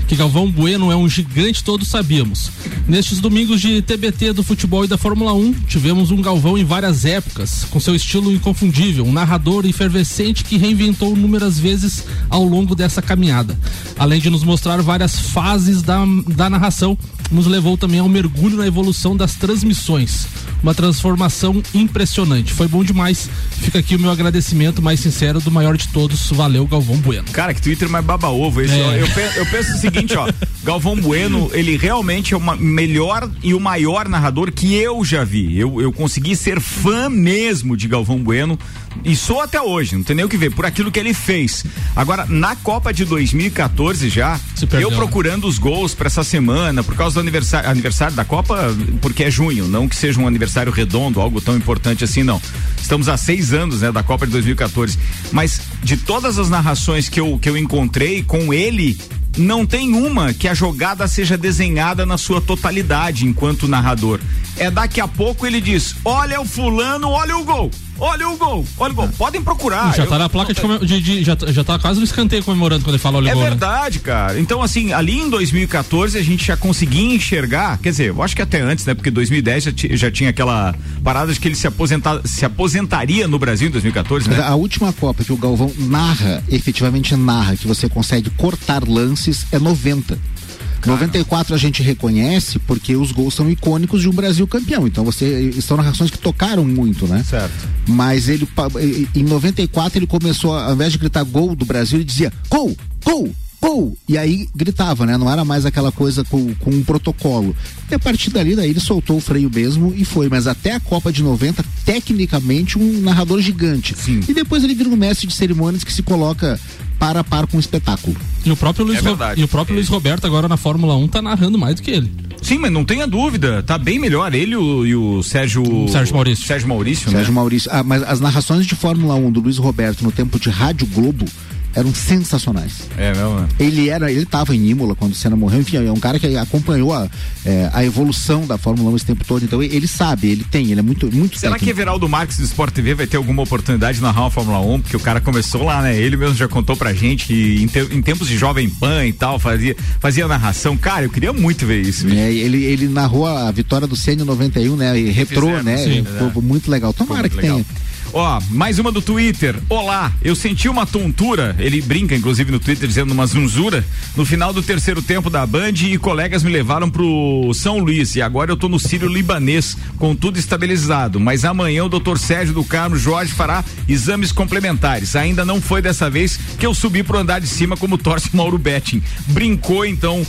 Que Galvão Bueno é um gigante, todos sabíamos. Nestes domingos de TBT do futebol e da Fórmula 1, tivemos um Galvão em várias épocas, com seu estilo inconfundível, um narrador efervescente que reinventou inúmeras vezes ao longo dessa caminhada. Além de nos mostrar várias fases da, da narração, nos levou também ao mergulho na evolução das transmissões. Uma transformação impressionante. Foi bom demais. Fica aqui o meu agradecimento mais sincero do maior de todos. Valeu, Galvão Bueno. Cara, que Twitter mais baba ovo esse. É. Eu, eu penso o seguinte, ó. Galvão Bueno, ele realmente é o melhor e o maior narrador que eu já vi. Eu, eu consegui ser fã mesmo de Galvão Bueno e sou até hoje, não tem nem o que ver, por aquilo que ele fez. Agora, na Copa de 2014 já, eu né? procurando os gols pra essa semana, por causa do aniversário, aniversário da Copa, porque é junho, não que seja um aniversário redondo, algo tão importante assim, não. Estamos há seis anos, né, da Copa de 2014. Mas de todas as narrações que eu, que eu encontrei com ele, não tem uma que a jogada seja desenhada na sua totalidade enquanto narrador. É daqui a pouco ele diz: olha o fulano, olha o gol. Olha o gol, olha o gol. Podem procurar. já Eu- tá na placa de, de- de- já, já tá quase no escanteio comemorando quando ele fala olha o É gol, né? verdade, cara. Então, assim, ali em 2014 a gente já conseguia enxergar, quer dizer, eu acho que até antes, né? Porque 2010 já, já tinha aquela parada de que ele se, aposenta, se aposentaria no Brasil em 2014, Mas né? a última Copa que o Galvão narra, efetivamente narra, que você consegue cortar lances, é 90. 94 a gente reconhece porque os gols são icônicos de um Brasil campeão. Então você são narrações que tocaram muito, né? Certo. Mas ele em 94 ele começou, ao invés de gritar gol do Brasil, ele dizia gol, gol, gol. E aí gritava, né? Não era mais aquela coisa com, com um protocolo. E a partir dali, daí ele soltou o freio mesmo e foi. Mas até a Copa de 90, tecnicamente, um narrador gigante. Sim. E depois ele vira um mestre de cerimônias que se coloca para a par com o espetáculo. E o próprio Luiz, É Ro- e o próprio Luiz Roberto agora na Fórmula 1 tá narrando mais do que ele. Sim, mas não tenha dúvida, tá bem melhor. Ele e o, e o Sérgio. Sérgio Maurício. Sérgio Maurício, Sérgio né? Maurício. Ah, mas as narrações de Fórmula 1 do Luiz Roberto no tempo de Rádio Globo eram sensacionais. É, não, né? Ele era, ele estava em Imola quando o Senna morreu, enfim, é um cara que acompanhou a, é, a evolução da Fórmula 1 esse tempo todo, então ele sabe, ele tem, ele é muito, muito Será que técnico. Everaldo Marques do Sport TV vai ter alguma oportunidade de narrar uma Fórmula 1? Porque o cara começou lá, né? Ele mesmo já contou pra gente que em, te- em tempos de Jovem Pan e tal, fazia, fazia narração. Cara, eu queria muito ver isso. É, ele, ele narrou a vitória do Senna em 91, né? E retrô, né? sim, Foi muito legal. Tomara Muito que legal. tenha. Ó, mais uma do Twitter. Olá, eu senti uma tontura. Ele brinca, inclusive, no Twitter, dizendo uma zunzura. No final do terceiro tempo da Band e colegas me levaram pro São Luís. E agora eu tô no Sírio Libanês, com tudo estabilizado. Mas amanhã o doutor Sérgio do Carmo Jorge fará exames complementares. Ainda não foi dessa vez que eu subi pro andar de cima como torce Mauro Betting. Brincou, então.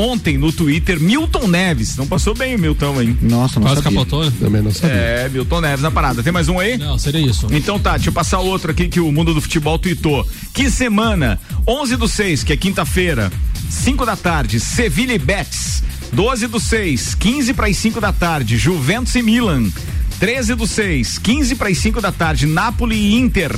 Ontem no Twitter, Milton Neves. Não passou bem o Milton, hein? Nossa, não Quase sabia. capotou, né? Também não sabia. É, Milton Neves na parada. Tem mais um aí? Não, seria isso. Então tá, deixa eu passar outro aqui que o mundo do futebol tweetou. Que semana? 11 do 6, que é quinta-feira, 5 da tarde, Sevilha e Betis. 12 do 6, 15 para as 5 da tarde, Juventus e Milan. 13 do 6, 15 para as 5 da tarde, Napoli e Inter.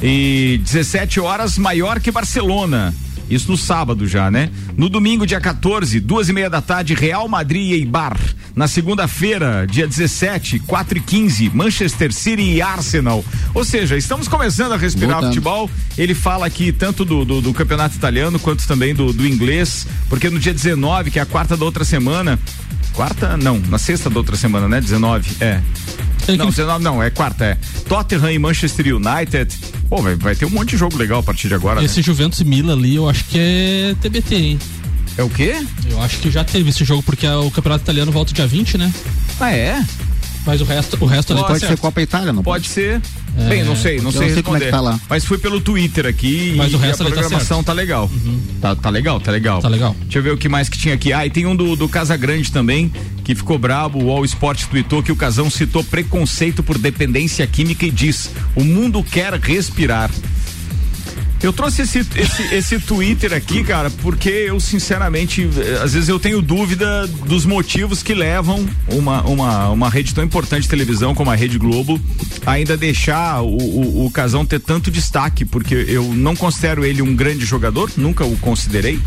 E 17 horas, Maior que Barcelona. Isso no sábado já, né? No domingo, dia 14, duas e meia da tarde, Real Madrid e Eibar. Na segunda-feira, dia 17, 4 e 15, Manchester City e Arsenal. Ou seja, estamos começando a respirar Voltando. futebol. Ele fala aqui tanto do, do, do campeonato italiano quanto também do, do inglês, porque no dia 19, que é a quarta da outra semana. Quarta? Não, na sexta da outra semana, né? 19, é. Tem Não, que- 19 não, é quarta, é. Tottenham e Manchester United. Pô, vai, vai ter um monte de jogo legal a partir de agora. né? Esse Juventus e Milan ali, eu acho que é TBT, hein? É o quê? Eu acho que já teve esse jogo, porque a- o campeonato italiano volta dia 20, né? Ah, é? Mas o resto, o resto ali tá Pode ser. Copa Itália, não Pode ser. Bem, não sei, não sei não sei como é responder. que tá lá. Mas foi pelo Twitter aqui Mas e, o resto e a tá programação certo. tá, legal. Tá, tá legal, tá legal. Tá legal. Deixa eu ver o que mais que tinha aqui. Ah, e tem um do, do Casa Grande também, que ficou brabo. O All Sport tweetou que o Casão citou preconceito por dependência química e diz: o mundo quer respirar. Eu trouxe esse, esse, esse Twitter aqui, cara, porque eu, sinceramente, eh, às vezes eu tenho dúvida dos motivos que levam uma, uma, uma rede tão importante de televisão como a Rede Globo ainda deixar o, o, o Casão ter tanto destaque, porque eu não considero ele um grande jogador, nunca o considerei.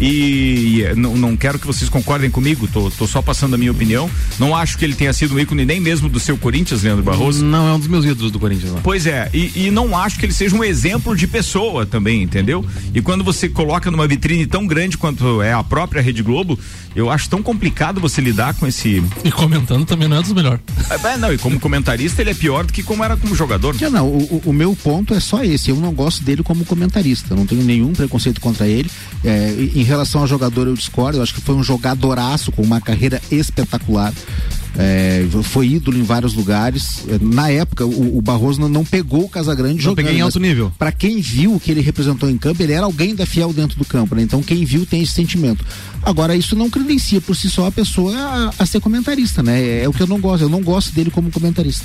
E, e não, não quero que vocês concordem comigo, tô, tô só passando a minha opinião. Não acho que ele tenha sido um ícone nem mesmo do seu Corinthians, Leandro Barroso. Não é um dos meus ídolos do Corinthians. Não. Pois é, e, e não acho que ele seja um exemplo de pessoa também, entendeu? E quando você coloca numa vitrine tão grande quanto é a própria Rede Globo, eu acho tão complicado você lidar com esse. E comentando também não é dos melhores. É, não, e como comentarista ele é pior do que como era como jogador. Já não, o, o- meu ponto é só esse. Eu não gosto dele como comentarista. Não tenho nenhum preconceito contra ele. É, em em relação ao jogador, eu discordo. Eu acho que foi um jogadoraço com uma carreira espetacular. É, foi ídolo em vários lugares. É, Na época, o, o Barroso não, não pegou o Casagrande Não jogando. peguei em alto nível. Pra quem viu o que ele representou em campo, ele era alguém da fiel dentro do campo, né? Então quem viu tem esse sentimento. Agora, isso não credencia por si só a pessoa a, a ser comentarista, né? É, é o que eu não gosto. Eu não gosto dele como comentarista.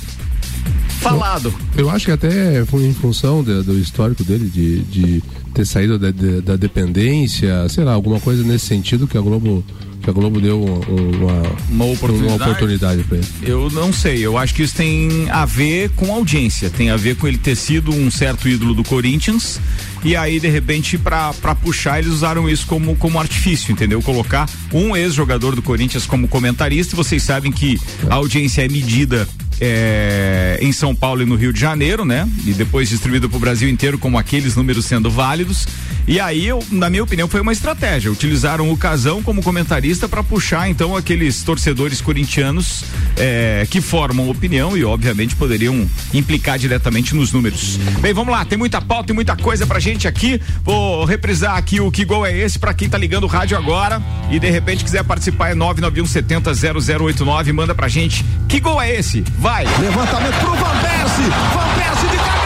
Falado. Eu acho que até foi em função de- do histórico dele de, de ter saído da, de- da dependência, sei lá, alguma coisa nesse sentido que a Globo que a Globo deu um- um- uma, Uma oportunidade? uma oportunidade para ele. Eu não sei, eu acho que isso tem a ver com audiência, tem a ver com ele ter sido um certo ídolo do Corinthians e aí de repente pra puxar eles usaram isso como como artifício, entendeu? Colocar um ex-jogador do Corinthians como comentarista, e vocês sabem que a audiência é medida é, em São Paulo e no Rio de Janeiro, né? E depois distribuído para o Brasil inteiro, como aqueles números sendo válidos. E aí, eu, na minha opinião, foi uma estratégia. Utilizaram o Casão como comentarista para puxar, então, aqueles torcedores corintianos é, que formam opinião e, obviamente, poderiam implicar diretamente nos números. Bem, vamos lá, tem muita pauta e muita coisa pra gente aqui. Vou reprisar aqui o que gol é esse para quem tá ligando o rádio agora e de repente quiser participar é 991 70 0089, manda pra gente. Que gol é esse? Vai! Levantamento pro Van Persie! Van Persie de cabeça!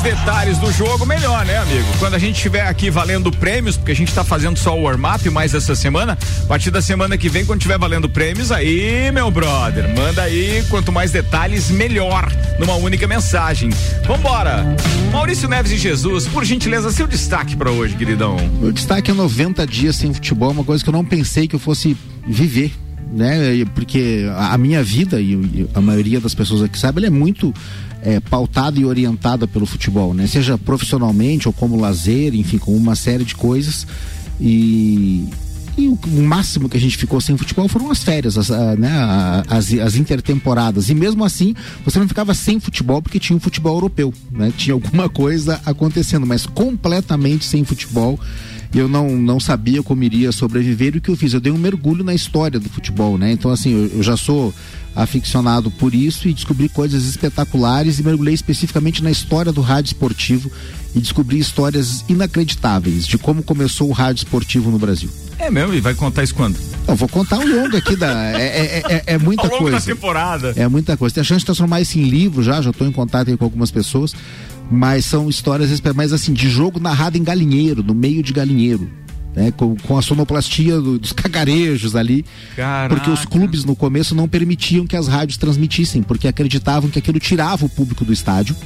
Mais detalhes do jogo, melhor, né, amigo? Quando a gente estiver aqui valendo prêmios, porque a gente tá fazendo só o warm-up mais essa semana, a partir da semana que vem, quando estiver valendo prêmios, aí, meu brother, manda aí, quanto mais detalhes, melhor, numa única mensagem. Vambora! Maurício Neves e Jesus, por gentileza, seu destaque para hoje, queridão. O destaque é 90 dias sem futebol, uma coisa que eu não pensei que eu fosse viver né? Porque a minha vida e a maioria das pessoas aqui sabe, ela é muito é, pautada e orientada pelo futebol, né? Seja profissionalmente ou como lazer, enfim, com uma série de coisas. E, e o, o, máximo que a gente ficou sem futebol foram as férias, as, né, as, as intertemporadas. E mesmo assim, você não ficava sem futebol porque tinha um futebol europeu, né? Tinha alguma coisa acontecendo, mas completamente sem futebol eu não, não sabia como iria sobreviver e o que eu fiz? Eu dei um mergulho na história do futebol, né? Então, assim, eu, eu já sou aficionado por isso e descobri coisas espetaculares e mergulhei especificamente na história do rádio esportivo e descobri histórias inacreditáveis de como começou o rádio esportivo no Brasil. É mesmo? E vai contar isso quando? Eu vou contar ao longo aqui da. É, é, é, é muita ao longo coisa. da temporada. É muita coisa. Tem a chance de transformar isso em livro já, já estou em contato com algumas pessoas. Mas são histórias, mas assim, de jogo narrado em galinheiro, no meio de galinheiro né, com, com a sonoplastia do, dos cagarejos ali. Caraca. Porque os clubes no começo não permitiam que as rádios transmitissem, porque acreditavam que aquilo tirava o público do estádio.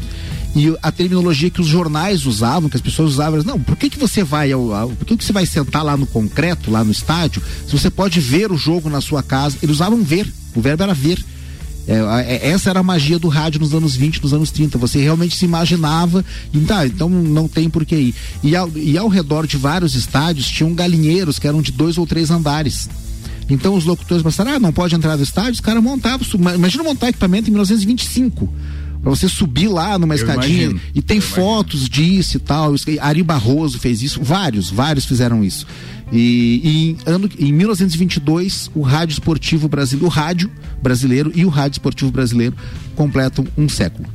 E a terminologia que os jornais usavam, que as pessoas usavam, não, por que, que você vai ao, ao por que, que você vai sentar lá no concreto, lá no estádio, se você pode ver o jogo na sua casa? Eles usavam ver, o verbo era ver. É, é, essa era a magia do rádio nos anos 20, nos anos 30. Você realmente se imaginava, tá, então não tem por que ir. E ao, e ao redor de vários estádios tinham galinheiros que eram de dois ou três andares. Então os locutores pensaram, ah, não pode entrar no estádio, os caras montavam. Imagina montar equipamento em 1925 para você subir lá numa eu escadinha imagino, e tem fotos imagino. disso e tal. Ari Barroso fez isso, vários, vários fizeram isso. E, e em, ano, em 1922, o rádio esportivo brasileiro, o rádio brasileiro e o rádio esportivo brasileiro completam um século.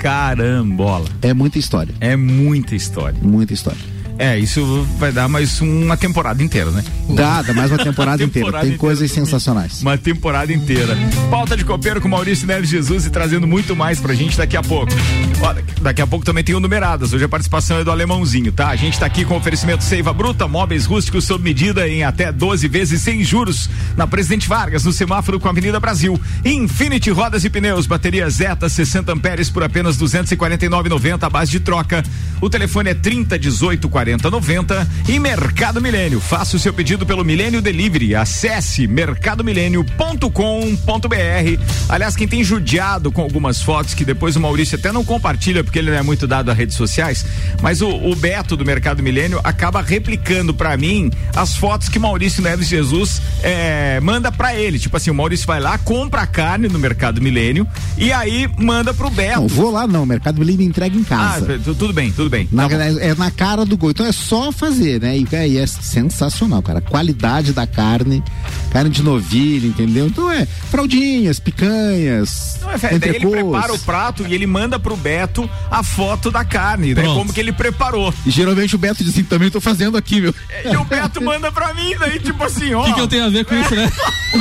Carambola. É muita história. É muita história. Muita história. É, isso vai dar mais uma temporada inteira, né? Dá, dá mais uma temporada, temporada inteira. Tem inteira coisas sensacionais. Uma temporada inteira. Pauta de copeiro com Maurício Neves Jesus e trazendo muito mais pra gente daqui a pouco. Ó, daqui a pouco também tem o Numeradas. Hoje a participação é do Alemãozinho, tá? A gente tá aqui com oferecimento Seiva Bruta, móveis rústicos sob medida em até 12 vezes sem juros. Na Presidente Vargas, no semáforo com a Avenida Brasil. Infinity Rodas e Pneus, bateria Zeta 60 amperes por apenas 249,90 a base de troca. O telefone é 30 18 40 4090 e Mercado Milênio. Faça o seu pedido pelo Milênio Delivery. Acesse mercadomilênio.com.br. Aliás, quem tem judiado com algumas fotos que depois o Maurício até não compartilha porque ele não é muito dado a redes sociais, mas o, o Beto do Mercado Milênio acaba replicando para mim as fotos que Maurício Neves Jesus é, manda para ele. Tipo assim, o Maurício vai lá, compra a carne no Mercado Milênio e aí manda pro Beto. Não, vou lá não, Mercado Milênio entrega em casa. Ah, tudo bem, tudo bem. Na, tá é na cara do gol. Então é só fazer, né? E, é, e é sensacional, cara. A qualidade da carne, carne de novilha, entendeu? Então é fraldinhas, picanhas. Não é, daí ele prepara o prato e ele manda pro Beto a foto da carne, né? Como que ele preparou. E geralmente o Beto diz assim, também tô fazendo aqui, meu. E o Beto manda pra mim, daí tipo assim, ó. O que, que eu tenho a ver com isso, né?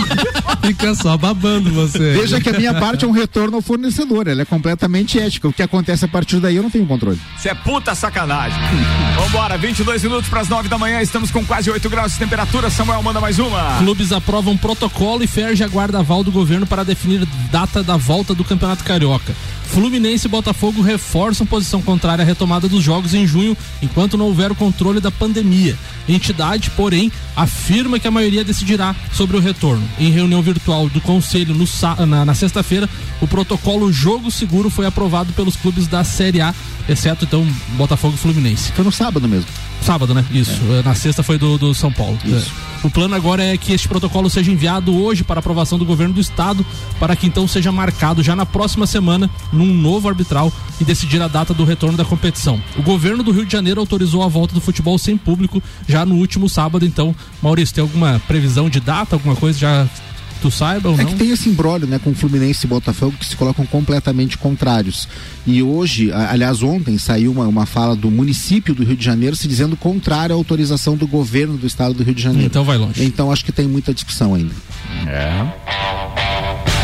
Fica só babando você. Veja que a minha parte é um retorno ao fornecedor, ela é completamente ética. O que acontece a partir daí eu não tenho controle. Isso é puta sacanagem. Vambora Hora, 22 minutos para as 9 da manhã, estamos com quase 8 graus de temperatura. Samuel manda mais uma. Clubes aprovam protocolo e Ferge aguarda aval do governo para definir data da volta do Campeonato Carioca. Fluminense e Botafogo reforçam posição contrária à retomada dos jogos em junho, enquanto não houver o controle da pandemia. Entidade, porém, afirma que a maioria decidirá sobre o retorno. Em reunião virtual do Conselho no, na, na sexta-feira, o protocolo jogo seguro foi aprovado pelos clubes da Série A, exceto então Botafogo e Fluminense. Foi no sábado mesmo. Sábado, né? Isso. É. Na sexta foi do, do São Paulo. Isso. É. O plano agora é que este protocolo seja enviado hoje para aprovação do governo do estado, para que então seja marcado já na próxima semana num novo arbitral e decidir a data do retorno da competição. O governo do Rio de Janeiro autorizou a volta do futebol sem público já no último sábado, então, Maurício, tem alguma previsão de data, alguma coisa já tu saiba ou é não? que tem esse imbróglio, né, com Fluminense e Botafogo que se colocam completamente contrários. E hoje, aliás, ontem saiu uma, uma fala do município do Rio de Janeiro se dizendo contrário à autorização do governo do estado do Rio de Janeiro. Então vai longe. Então acho que tem muita discussão ainda. É.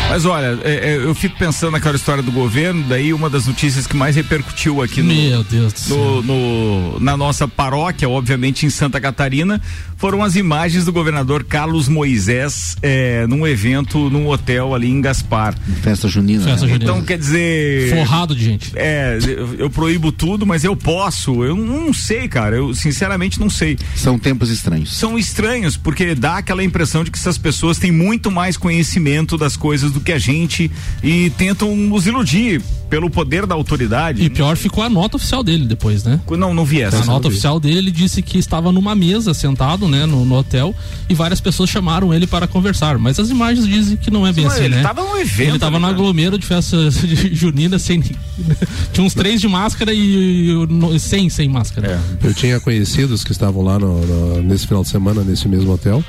Mas olha, é, é, eu fico pensando naquela história do governo, daí uma das notícias que mais repercutiu aqui no, Meu Deus do no, no, na nossa paróquia, obviamente em Santa Catarina, foram as imagens do governador Carlos Moisés é, num evento num hotel ali em Gaspar. Festa junina. Festa né? junina. Então quer dizer. Forrado de gente. É, eu, eu proíbo tudo, mas eu posso. Eu não sei, cara. Eu sinceramente não sei. São tempos estranhos. São estranhos, porque dá aquela impressão de que essas pessoas têm muito mais conhecimento das coisas do que a gente e tentam nos iludir pelo poder da autoridade. E pior ficou a nota oficial dele depois, né? Não, não vi essa. A nota oficial dele, ele disse que estava numa mesa sentado, né, no, no hotel, e várias pessoas chamaram ele para conversar. Mas as imagens dizem que não é bem Mas assim, ele né? tava num evento, Ele tava né, no cara? aglomero de festa de junina sem. Tinha uns três de máscara e, e sem, sem máscara. Eu tinha conhecidos que estavam lá no- no- nesse final de semana, nesse mesmo hotel,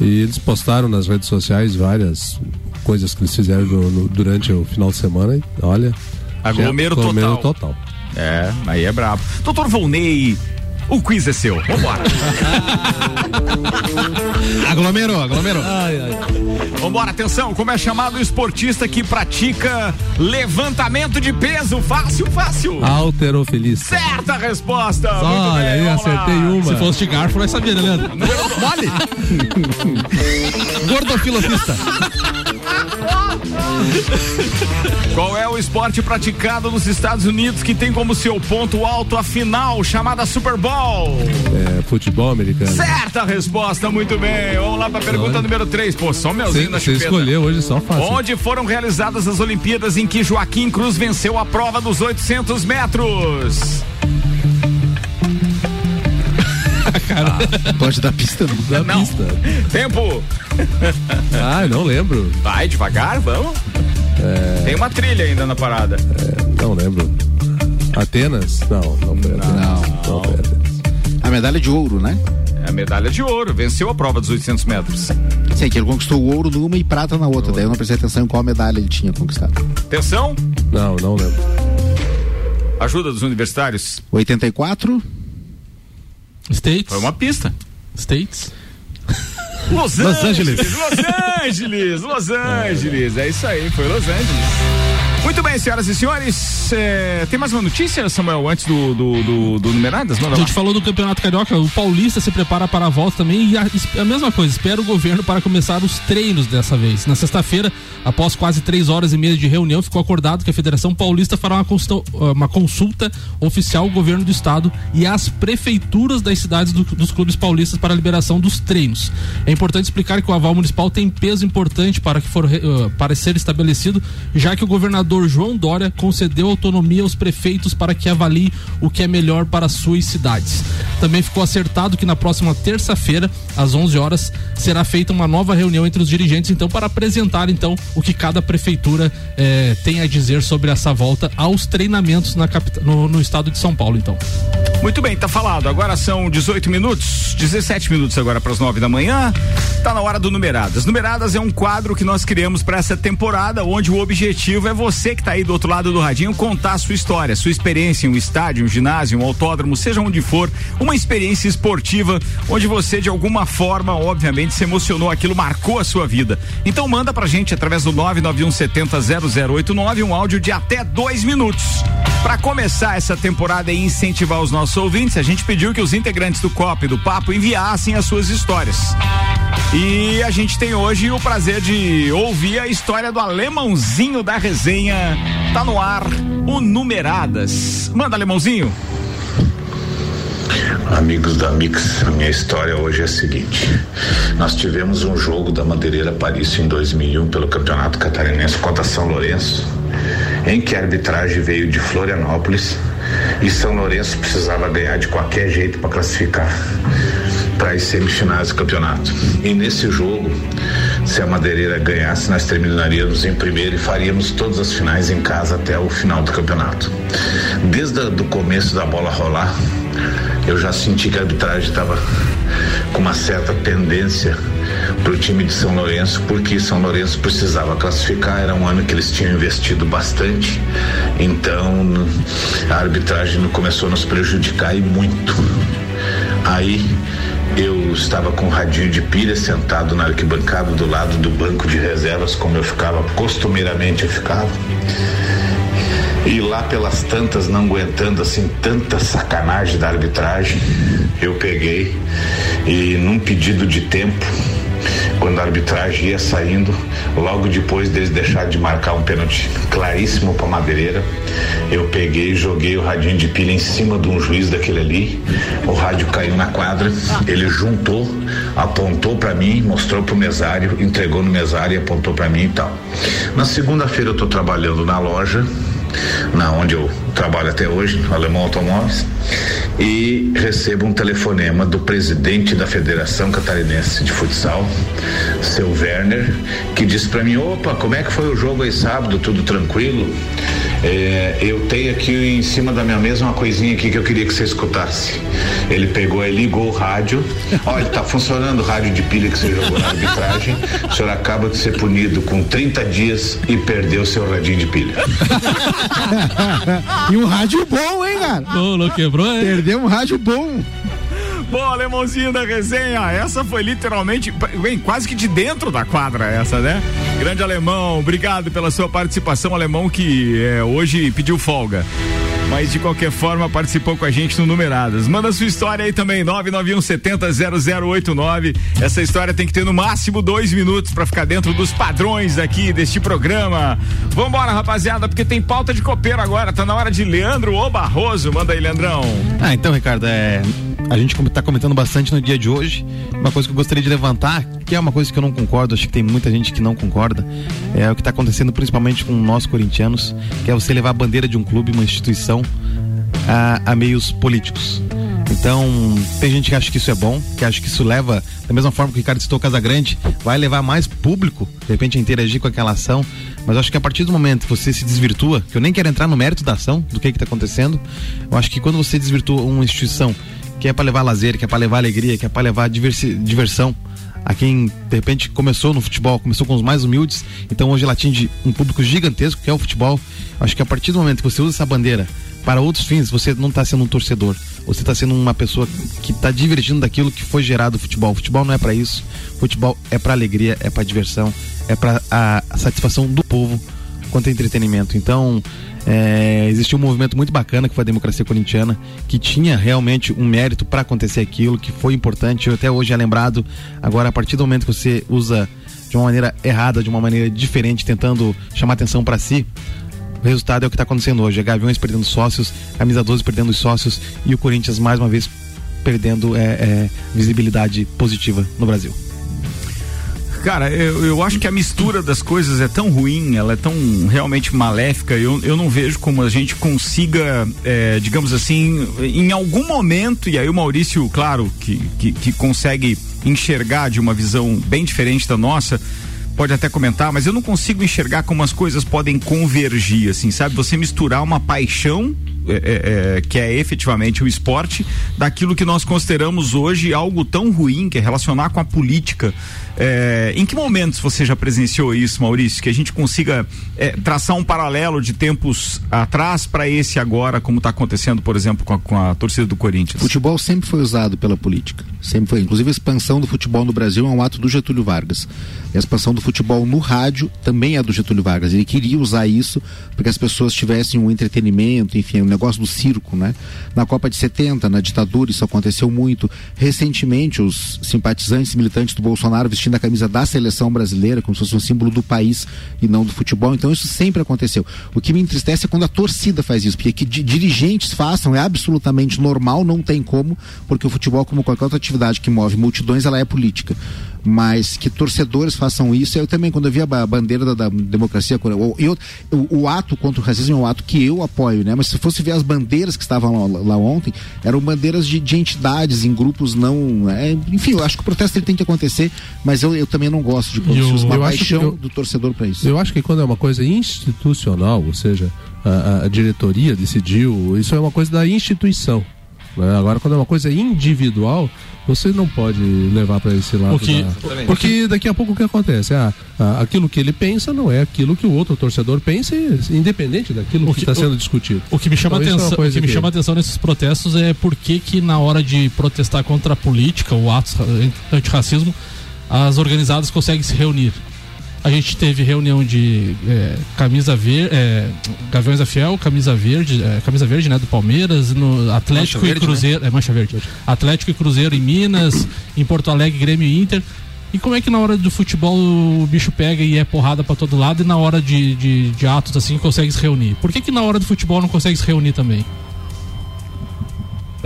e eles postaram nas redes sociais várias coisas que eles fizeram no- no- durante o final de semana. E, olha. Aglomero aglomero total. total. É, aí é brabo. Doutor Volney, o quiz é seu. Vambora. Aglomerou, aglomerou. Vambora, atenção, como é chamado o esportista que pratica levantamento de peso? Fácil, fácil. Alterofilista. Certa resposta. Muito Olha bem, aí, vamos lá. acertei uma. Se fosse de garfo, vai saber, né, Leandro? Mole! Gordofilofista. Qual é o esporte praticado nos Estados Unidos que tem como seu ponto alto a final chamada Super Bowl? É, futebol americano. Certa resposta, muito bem. Vamos lá para a pergunta número 3. Pô, só melzinho na você escolheu hoje só fácil. Onde foram realizadas as Olimpíadas em que Joaquim Cruz venceu a prova dos 800 metros? Pode dar pista, não. Da Não. pista. Tempo. Ah, não lembro. Vai devagar, vamos. É, Tem uma trilha ainda na parada. não lembro. Atenas? Não, não foi Atenas. Não. Não foi Atenas. A medalha de ouro, né? É a medalha de ouro. Venceu a prova dos 800 metros. Sim, que ele conquistou o ouro numa e prata na outra. Daí eu não prestei atenção em qual medalha ele tinha conquistado. Atenção. Não, não lembro. Ajuda dos universitários. 84, States. Foi uma pista. States. Los, Los Angeles. Los Angeles, Los Angeles. É isso aí, foi Los Angeles. Muito bem, senhoras e senhores. é, tem mais uma notícia, Samuel, antes do, do, do, do Numeradas? Manda A lá. gente falou do Campeonato Carioca, o Paulista se prepara para a volta também e a, a mesma coisa, espera o governo para começar os treinos dessa vez. Na sexta-feira, após quase três horas e meia de reunião, ficou acordado que a Federação Paulista fará uma consulta, uma consulta oficial ao governo do estado e às prefeituras das cidades do- dos clubes paulistas para a liberação dos treinos. É importante explicar que o aval municipal tem peso importante para que for eh, para ser estabelecido, já que o governador João Dória concedeu autonomia aos prefeitos para que avaliem o que é melhor para suas cidades. Também ficou acertado que na próxima terça-feira, às 11 horas, será feita uma nova reunião entre os dirigentes, então, para apresentar então o que cada prefeitura eh, tem a dizer sobre essa volta aos treinamentos na no, no estado de São Paulo, então. Muito bem, tá falado. Agora são 18 minutos, 17 minutos agora para as 9 da manhã. Tá na hora do Numeradas. Numeradas é um quadro que nós criamos para essa temporada, onde o objetivo é você que tá aí do outro lado do radinho contar a sua história, sua experiência em um estádio, um ginásio, um autódromo, seja onde for, uma experiência esportiva onde você de alguma forma, obviamente, se emocionou, aquilo marcou a sua vida. Então manda pra gente através do 991700089 um áudio de até dois minutos. Para começar essa temporada e incentivar os nossos ouvintes, a gente pediu que os integrantes do COP e do Papo enviassem as suas histórias. E a gente tem hoje o prazer de ouvir a história do alemãozinho da resenha. Tá no ar, o Numeradas. Manda, alemãozinho. Amigos da Mix, a minha história hoje é a seguinte: nós tivemos um jogo da Madeireira Paris em 2001 pelo Campeonato Catarinense contra São Lourenço, em que a arbitragem veio de Florianópolis e São Lourenço precisava ganhar de qualquer jeito para classificar para as semifinais do campeonato. E nesse jogo, se a Madeireira ganhasse, nós terminaríamos em primeiro e faríamos todas as finais em casa até o final do campeonato. Desde o começo da bola rolar, eu já senti que a arbitragem estava com uma certa tendência para o time de São Lourenço, porque São Lourenço precisava classificar, era um ano que eles tinham investido bastante, então a arbitragem começou a nos prejudicar e muito. Aí eu estava com um radinho de pilha sentado na arquibancada do lado do banco de reservas, como eu ficava costumeiramente eu ficava. E lá pelas tantas, não aguentando assim tanta sacanagem da arbitragem, eu peguei e num pedido de tempo, quando a arbitragem ia saindo, logo depois deles deixar de marcar um pênalti claríssimo para Madeireira, eu peguei e joguei o radinho de pilha em cima de um juiz daquele ali. O rádio caiu na quadra, ele juntou, apontou para mim, mostrou pro mesário, entregou no mesário e apontou para mim e tal. Na segunda-feira eu tô trabalhando na loja, na onde eu trabalho até hoje, no Alemão Automóveis, e recebo um telefonema do presidente da Federação Catarinense de Futsal, seu Werner, que disse para mim: opa, como é que foi o jogo aí sábado? Tudo tranquilo? É, eu tenho aqui em cima da minha mesa uma coisinha aqui que eu queria que você escutasse. Ele pegou e ligou o rádio. Olha, tá funcionando o rádio de pilha que você jogou na arbitragem. O senhor acaba de ser punido com 30 dias e perdeu seu radinho de pilha. e um rádio bom, hein, cara? Ô, não quebrou, hein? Perdeu um rádio bom. Bom, alemãozinho da resenha, essa foi literalmente, bem, quase que de dentro da quadra essa, né? Grande alemão, obrigado pela sua participação, alemão que é, hoje pediu folga. Mas de qualquer forma participou com a gente no Numeradas. Manda sua história aí também, 991700089. Essa história tem que ter no máximo dois minutos para ficar dentro dos padrões aqui deste programa. Vambora, rapaziada, porque tem pauta de copeiro agora. Tá na hora de Leandro ou Barroso. Manda aí, Leandrão. Ah, então, Ricardo, é, a gente está comentando bastante no dia de hoje. Uma coisa que eu gostaria de levantar, que é uma coisa que eu não concordo, acho que tem muita gente que não concorda, é o que está acontecendo principalmente com nós corintianos, que é você levar a bandeira de um clube, uma instituição, a, a meios políticos. Então, tem gente que acha que isso é bom, que acha que isso leva, da mesma forma que o Ricardo citou Casagrande, vai levar mais público, de repente, a interagir com aquela ação. Mas acho que a partir do momento que você se desvirtua, que eu nem quero entrar no mérito da ação, do que está acontecendo, eu acho que quando você desvirtua uma instituição que é para levar lazer, que é para levar alegria, que é para levar diversi, diversão, a quem de repente começou no futebol, começou com os mais humildes, então hoje ela atinge um público gigantesco que é o futebol. Acho que a partir do momento que você usa essa bandeira para outros fins, você não está sendo um torcedor, você está sendo uma pessoa que está divertindo daquilo que foi gerado o futebol. O futebol não é para isso, o futebol é para alegria, é para diversão, é para a satisfação do povo quanto entretenimento. Então, é, existiu um movimento muito bacana que foi a democracia corintiana, que tinha realmente um mérito para acontecer aquilo, que foi importante, até hoje é lembrado. Agora, a partir do momento que você usa de uma maneira errada, de uma maneira diferente, tentando chamar atenção para si, o resultado é o que está acontecendo hoje. A Gaviões perdendo sócios, Camisa 12 perdendo os sócios e o Corinthians mais uma vez perdendo é, é, visibilidade positiva no Brasil. Cara, eu, eu acho que a mistura das coisas é tão ruim, ela é tão realmente maléfica. Eu, eu não vejo como a gente consiga, é, digamos assim, em algum momento, e aí o Maurício, claro, que, que, que consegue enxergar de uma visão bem diferente da nossa, pode até comentar, mas eu não consigo enxergar como as coisas podem convergir, assim, sabe? Você misturar uma paixão é, é, é, que é efetivamente o esporte, daquilo que nós consideramos hoje algo tão ruim, que é relacionar com a política. É, em que momentos você já presenciou isso, Maurício? Que a gente consiga é, traçar um paralelo de tempos atrás para esse agora, como está acontecendo, por exemplo, com a, com a torcida do Corinthians? Futebol sempre foi usado pela política. Sempre foi. Inclusive, a expansão do futebol no Brasil é um ato do Getúlio Vargas. E a expansão do futebol no rádio também é do Getúlio Vargas. Ele queria usar isso para que as pessoas tivessem um entretenimento, enfim, um negócio do circo, né? Na Copa de 70, na ditadura, isso aconteceu muito. Recentemente, os simpatizantes militantes do Bolsonaro vestindo a camisa da seleção brasileira, como se fosse um símbolo do país e não do futebol. Então, isso sempre aconteceu. O que me entristece é quando a torcida faz isso, porque que di- dirigentes façam é absolutamente normal, não tem como, porque o futebol, como qualquer outra atividade que move multidões, ela é política. Mas que torcedores façam isso, eu também, quando eu vi a ba- bandeira da, da democracia, o, eu, o, o ato contra o racismo é um ato que eu apoio, né? Mas se fosse ver as bandeiras que estavam lá, lá ontem, eram bandeiras de, de entidades em grupos não. é, enfim, eu acho que o protesto ele tem que acontecer, mas eu, eu também não gosto de eu- uma eu acho paixão que eu- do torcedor para isso. Eu acho que quando é uma coisa institucional, ou seja, a, a diretoria decidiu, isso é uma coisa da instituição. né? Agora, quando é uma coisa individual, você não pode levar para esse lado. O que- da- Porque daqui a pouco o que acontece? Ah, ah, aquilo que ele pensa não é aquilo que o outro torcedor pensa, independente daquilo que está sendo discutido. O que me chama Então, é atenção, o coisa que me chama atenção nesses protestos é por que que na hora de protestar contra a política, o ato antirracismo, as organizadas conseguem se reunir. A gente teve reunião de é, camisa verde, é, Gaviões da Fiel, camisa verde, é, camisa verde, né, do Palmeiras, no Atlético Mancha e Verde, Cruzeiro, é Mancha Verde. Atlético e Cruzeiro em Minas, em Porto Alegre, Grêmio e Inter. E como é que na hora do futebol o bicho pega e é porrada pra todo lado e na hora de, de, de atos assim consegue se reunir? Por que que na hora do futebol não consegue se reunir também?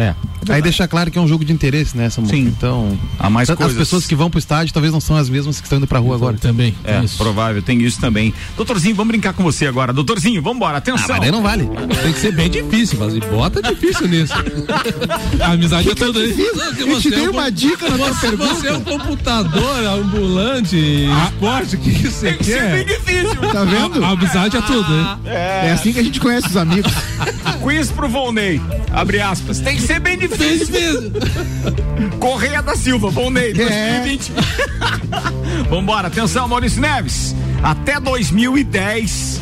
É. Aí deixar claro que é um jogo de interesse, né, Samuel? Sim. Então, Há mais as coisas. pessoas que vão pro estádio talvez não são as mesmas que estão indo pra rua agora. Também. É, provável, tem isso também. Doutorzinho, vamos brincar com você agora. Doutorzinho, vamos embora, atenção. Ah, mas daí não vale. Tem que ser bem difícil, mas bota difícil nisso. A amizade é tudo aí. Eu te dei uma dica na tua Você, pergunta. você é um computador ambulante, esporte, o que que você Tem que ser bem quer? difícil. Tá vendo? A, amizade é tudo, hein? É assim que a gente conhece os amigos. Quiz pro Volney. Abre aspas. Tem que ser bem difícil. Correia da Silva, Volney, 2020. Vambora, atenção, Maurício Neves. Até 2010,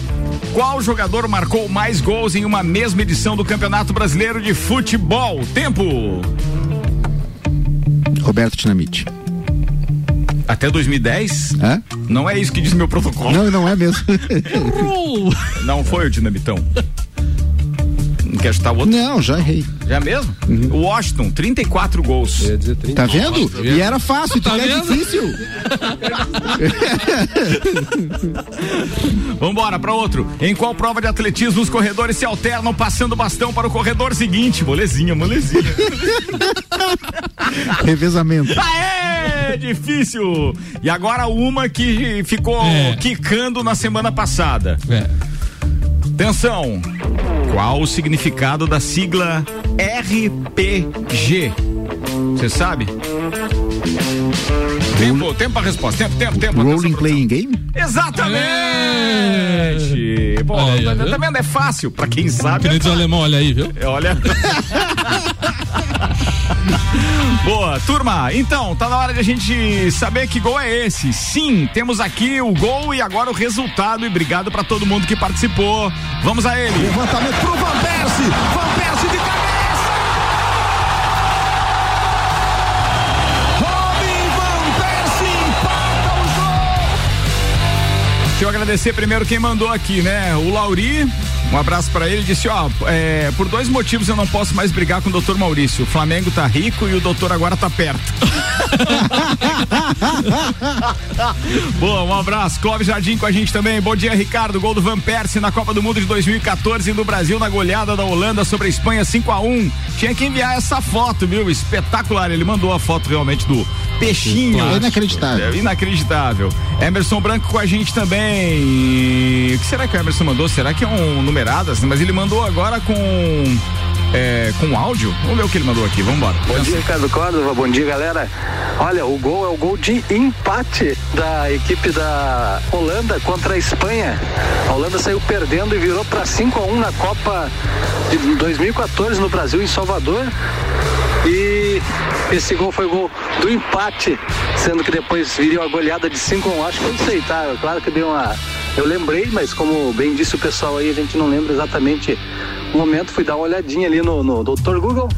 qual jogador marcou mais gols em uma mesma edição do Campeonato Brasileiro de Futebol? Tempo. Roberto Dinamite. Até 2010? É? Não é isso que diz meu protocolo. Não, não é mesmo. Não foi o Dinamitão. Não quer chutar o outro? Não, já errei. Já mesmo? O Washington, 34 gols. Eu ia dizer 30. Tá vendo? E era fácil, Tá quer vendo? difícil. Vambora pra outro. Em qual prova de atletismo os corredores se alternam passando bastão para o corredor seguinte? Molezinha, molezinha. Revezamento. Aê! Difícil! E agora uma que ficou É. quicando na semana passada. É. Atenção! Qual o significado da sigla RPG? Você sabe? Tempo, tempo pra resposta. Tempo, tempo, tempo. Rolling Playing Game? Exatamente! Pô, Olha aí, tá, tá vendo? É fácil. Pra quem sabe. Que nem é alemão, olha aí, viu? É, Olha. Boa, turma. Então, tá na hora de a gente saber que gol é esse. Sim, temos aqui o gol e agora o resultado. E obrigado pra todo mundo que participou. Vamos a ele. Levantamento pro Van Persie. Van Persie de cabeça. Deixa eu agradecer primeiro quem mandou aqui, né? O Lauri. Um abraço pra ele, disse, ó, é, por dois motivos eu não posso mais brigar com o doutor Maurício. O Flamengo tá rico e o doutor agora tá perto. Boa, um abraço. Clóvis Jardim com a gente também. Bom dia, Ricardo. Gol do Van Persie na Copa do Mundo de 2014 no Brasil, na goleada da Holanda sobre a Espanha 5 a 1 Tinha que enviar essa foto, viu? Espetacular. Ele mandou a foto realmente do peixinho. É inacreditável. É inacreditável. Emerson Branco com a gente também. O que será que o Emerson mandou? Será que é um numeradas? Mas ele mandou agora com. É, com áudio? Vamos ver o que ele mandou aqui, vamos embora. Bom dia, Ricardo Córdova. Bom dia, galera. Olha, o gol é o gol de empate da equipe da Holanda contra a Espanha. A Holanda saiu perdendo e virou para 5 a 1 na Copa de 2014 no Brasil, em Salvador. E esse gol foi o gol do empate, sendo que depois viria a goleada de 5 a 1. Acho que foi isso aí, tá? Claro que deu uma Eu lembrei, mas como bem disse o pessoal aí, a gente não lembra exatamente momento. Fui dar uma olhadinha ali no, no Dr. Google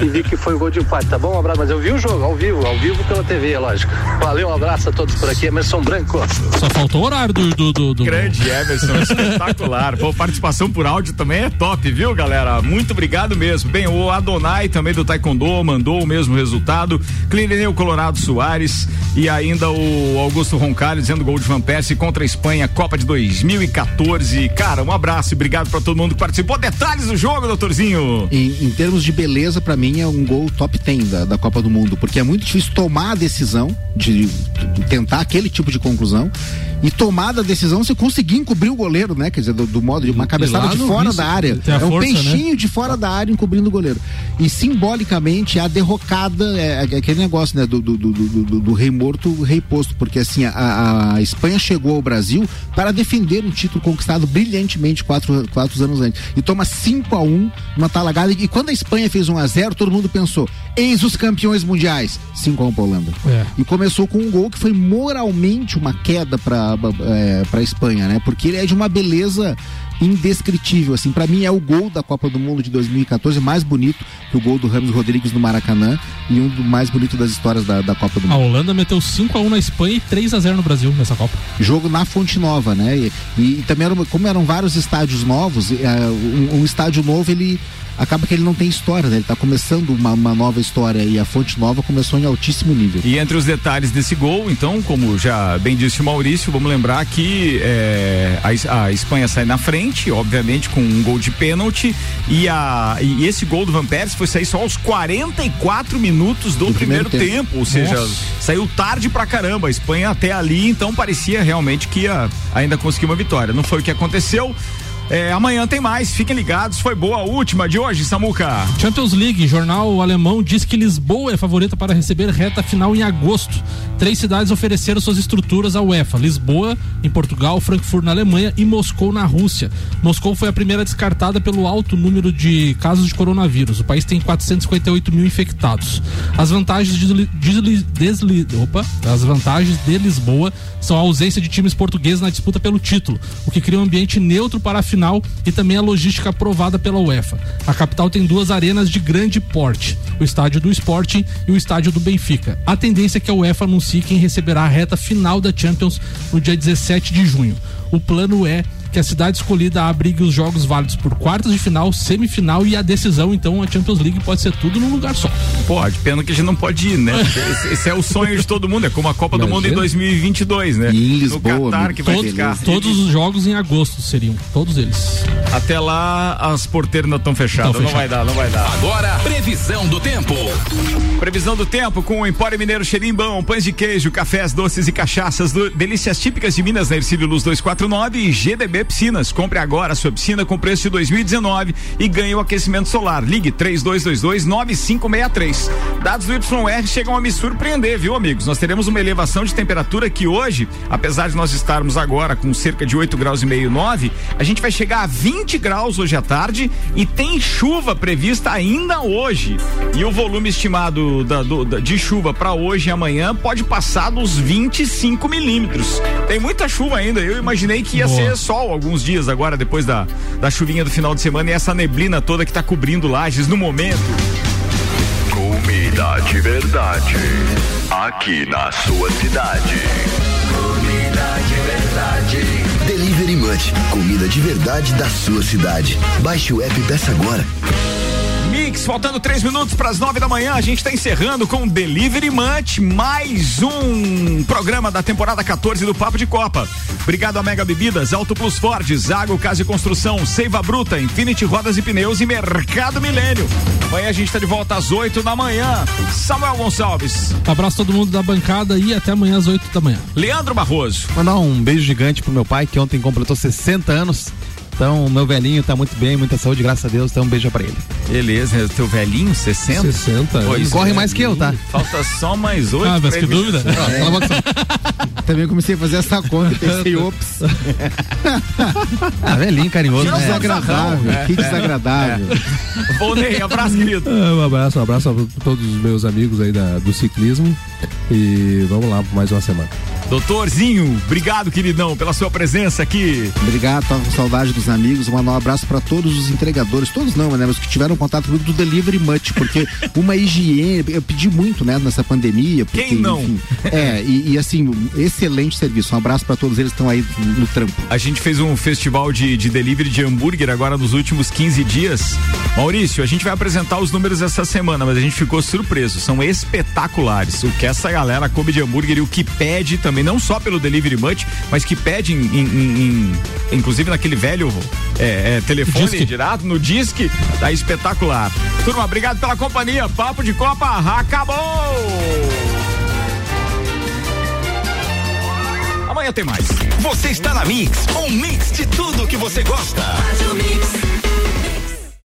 e vi que foi o gol de empate. Tá bom? Um abraço. Mas eu vi o jogo ao vivo, ao vivo pela TV, é lógico. Valeu, um abraço a todos por aqui. Emerson Branco. Só faltou o horário do. do, do, do... Grande Emerson, espetacular. Pô, participação por áudio também é top, viu, galera? Muito obrigado mesmo. Bem, o Adonai também do Taekwondo mandou o mesmo resultado. Clineu Colorado Soares e ainda o Augusto Roncalho dizendo gol de Van Persie contra a Espanha, Copa de 2014. Cara, um abraço e obrigado pra todo mundo que participou. Detalhes do jogo, doutorzinho. Em, em termos de beleza, pra mim é um gol top 10 da, da Copa do Mundo, porque é muito difícil tomar a decisão de, de tentar aquele tipo de conclusão e tomada a decisão você conseguir encobrir o goleiro, né? Quer dizer, do, do modo de uma cabeçada de fora vice, da área. É um força, né? peixinho de fora da área encobrindo o goleiro. E simbolicamente a derrocada é, é aquele negócio, né? Do, do, do, do, do- do rei morto, rei posto, porque assim, a, a Espanha chegou ao Brasil para defender um título conquistado brilhantemente quatro, quatro anos antes. E toma 5 a 1 uma talagada. E quando a Espanha fez 1 a 0 todo mundo pensou: eis os campeões mundiais. 5 a 1 pra Holanda. É. E começou com um gol que foi moralmente uma queda para é, para Espanha, né? Porque ele é de uma beleza indescritível, assim, para mim é o gol da Copa do Mundo de 2014 mais bonito que o gol do Ramos Rodrigues no Maracanã e um do mais bonito das histórias da, da Copa do A Mundo. Holanda meteu 5x1 na Espanha e 3x0 no Brasil nessa Copa. Jogo na Fonte Nova, né? E, e também era, como eram vários estádios novos, eh, um, um estádio novo ele acaba que ele não tem história, né? Ele tá começando uma, uma nova história e a Fonte Nova começou em altíssimo nível. E entre os detalhes desse gol, então, como já bem disse o Maurício, vamos lembrar que é, a, a Espanha sai na frente, obviamente, com um gol de pênalti, e, a, e esse gol do Van Persie foi sair só aos 44 minutos do, primeiro, primeiro tempo. tempo. ou seja, Nossa. saiu tarde pra caramba. A Espanha até ali, então parecia realmente que ia ainda conseguir uma vitória. Não foi o que aconteceu. É, amanhã tem mais, fiquem ligados. Foi boa a última de hoje, Samuca. Champions League, jornal alemão diz que Lisboa é favorita para receber reta final em agosto. Três cidades ofereceram suas estruturas à UEFA: Lisboa, em Portugal, Frankfurt na Alemanha e Moscou na Rússia. Moscou foi a primeira descartada pelo alto número de casos de coronavírus. O país tem 458 mil infectados. As vantagens de, de opa, as vantagens de Lisboa são a ausência de times portugueses na disputa pelo título, o que cria um ambiente neutro para a final e também a logística aprovada pela UEFA. A capital tem duas arenas de grande porte, o estádio do Sporting e o estádio do Benfica. A tendência é que a UEFA anuncie quem receberá a reta final da Champions no dia 17 de junho. O plano é que a cidade escolhida abrigue os jogos válidos por quartas de final, semifinal e a decisão, então a Champions League pode ser tudo num lugar só. Pode, pena que a gente não pode ir, né? Esse, esse é o sonho de todo mundo, é como a Copa do Mundo em 2022, né? E em Lisboa, No Qatar que vai Todos, ficar. todos os jogos em agosto seriam, todos eles. Até lá as porteiras ainda estão fechadas, não fechadas. vai dar, não vai dar. Agora, previsão do tempo. Previsão do tempo com o Empório Mineiro Xerimbão, pães de queijo, cafés, doces e cachaças, do- delícias típicas de Minas, na Ercílio Luz 249 e GDB Piscinas. Compre agora a sua piscina com preço de 2019 e ganhe o aquecimento solar. Ligue 3222-9563. Dados do YR chegam a me surpreender, viu, amigos? Nós teremos uma elevação de temperatura que hoje, apesar de nós estarmos agora com cerca de 8 graus e meio, 9, a gente vai chegar a 20 graus hoje à tarde e tem chuva prevista ainda hoje. E o volume estimado da- do- da- de chuva para hoje e amanhã pode passar dos 25 milímetros. Tem muita chuva ainda. Eu imaginei que ia Boa. ser sol alguns dias agora, depois da, da chuvinha do final de semana e essa neblina toda que tá cobrindo lajes no momento. Comida de verdade. Aqui na sua cidade. Comida de verdade. Delivery Munch, comida de verdade da sua cidade. Baixe o app e peça agora. Mix, faltando três minutos para as nove da manhã, a gente está encerrando com Delivery Munch, mais um programa da temporada 14 do Papo de Copa. Obrigado a Mega Bebidas, Auto Plus Ford, Zago Casa e Construção, Seiva Bruta, Infinity Rodas e Pneus e Mercado Milênio. Amanhã a gente está de volta às 8 da manhã. Samuel Gonçalves, Abraço todo mundo da bancada e até amanhã às 8 da manhã. Leandro Barroso. Mandar um beijo gigante pro meu pai, que ontem completou 60 anos. Então, o meu velhinho tá muito bem, muita saúde, graças a Deus. Então, um beijo pra ele. Beleza, teu velhinho, 60? 60 Pois Corre é. mais que eu, tá? Falta só mais oito. Ah, mas que dúvida. É. Também comecei a fazer essa conta e pensei, ops, Ah, velhinho, carinhoso, que né? desagradável, É, que é, desagradável. Ô, Ney, abraço, querido. Ah, Um abraço, um abraço a todos os meus amigos aí da, do ciclismo. E vamos lá por mais uma semana. Doutorzinho, obrigado, queridão, pela sua presença aqui. Obrigado, tava com saudade dos amigos. Mandar um abraço para todos os entregadores, todos não, né? Mas que tiveram contato comigo do Delivery Much, porque uma higiene, eu pedi muito, né, nessa pandemia. Porque, Quem não? enfim, é, e, e, assim, excelente serviço. Um abraço para todos eles que estão aí no trampo. A gente fez um festival de, de delivery de hambúrguer agora nos últimos 15 dias. Maurício, a gente vai apresentar os números essa semana, mas a gente ficou surpreso. São espetaculares. O que essa galera come de hambúrguer e o que pede também, não só pelo Delivery Much, mas que pede, em, em, em, inclusive naquele velho é, é, telefone Disque. direto, no disque, tá espetacular. Turma, obrigado pela companhia. Papo de Copa acabou! Amanhã tem mais. Você está na Mix, um mix de tudo que você gosta. Rádio Mix.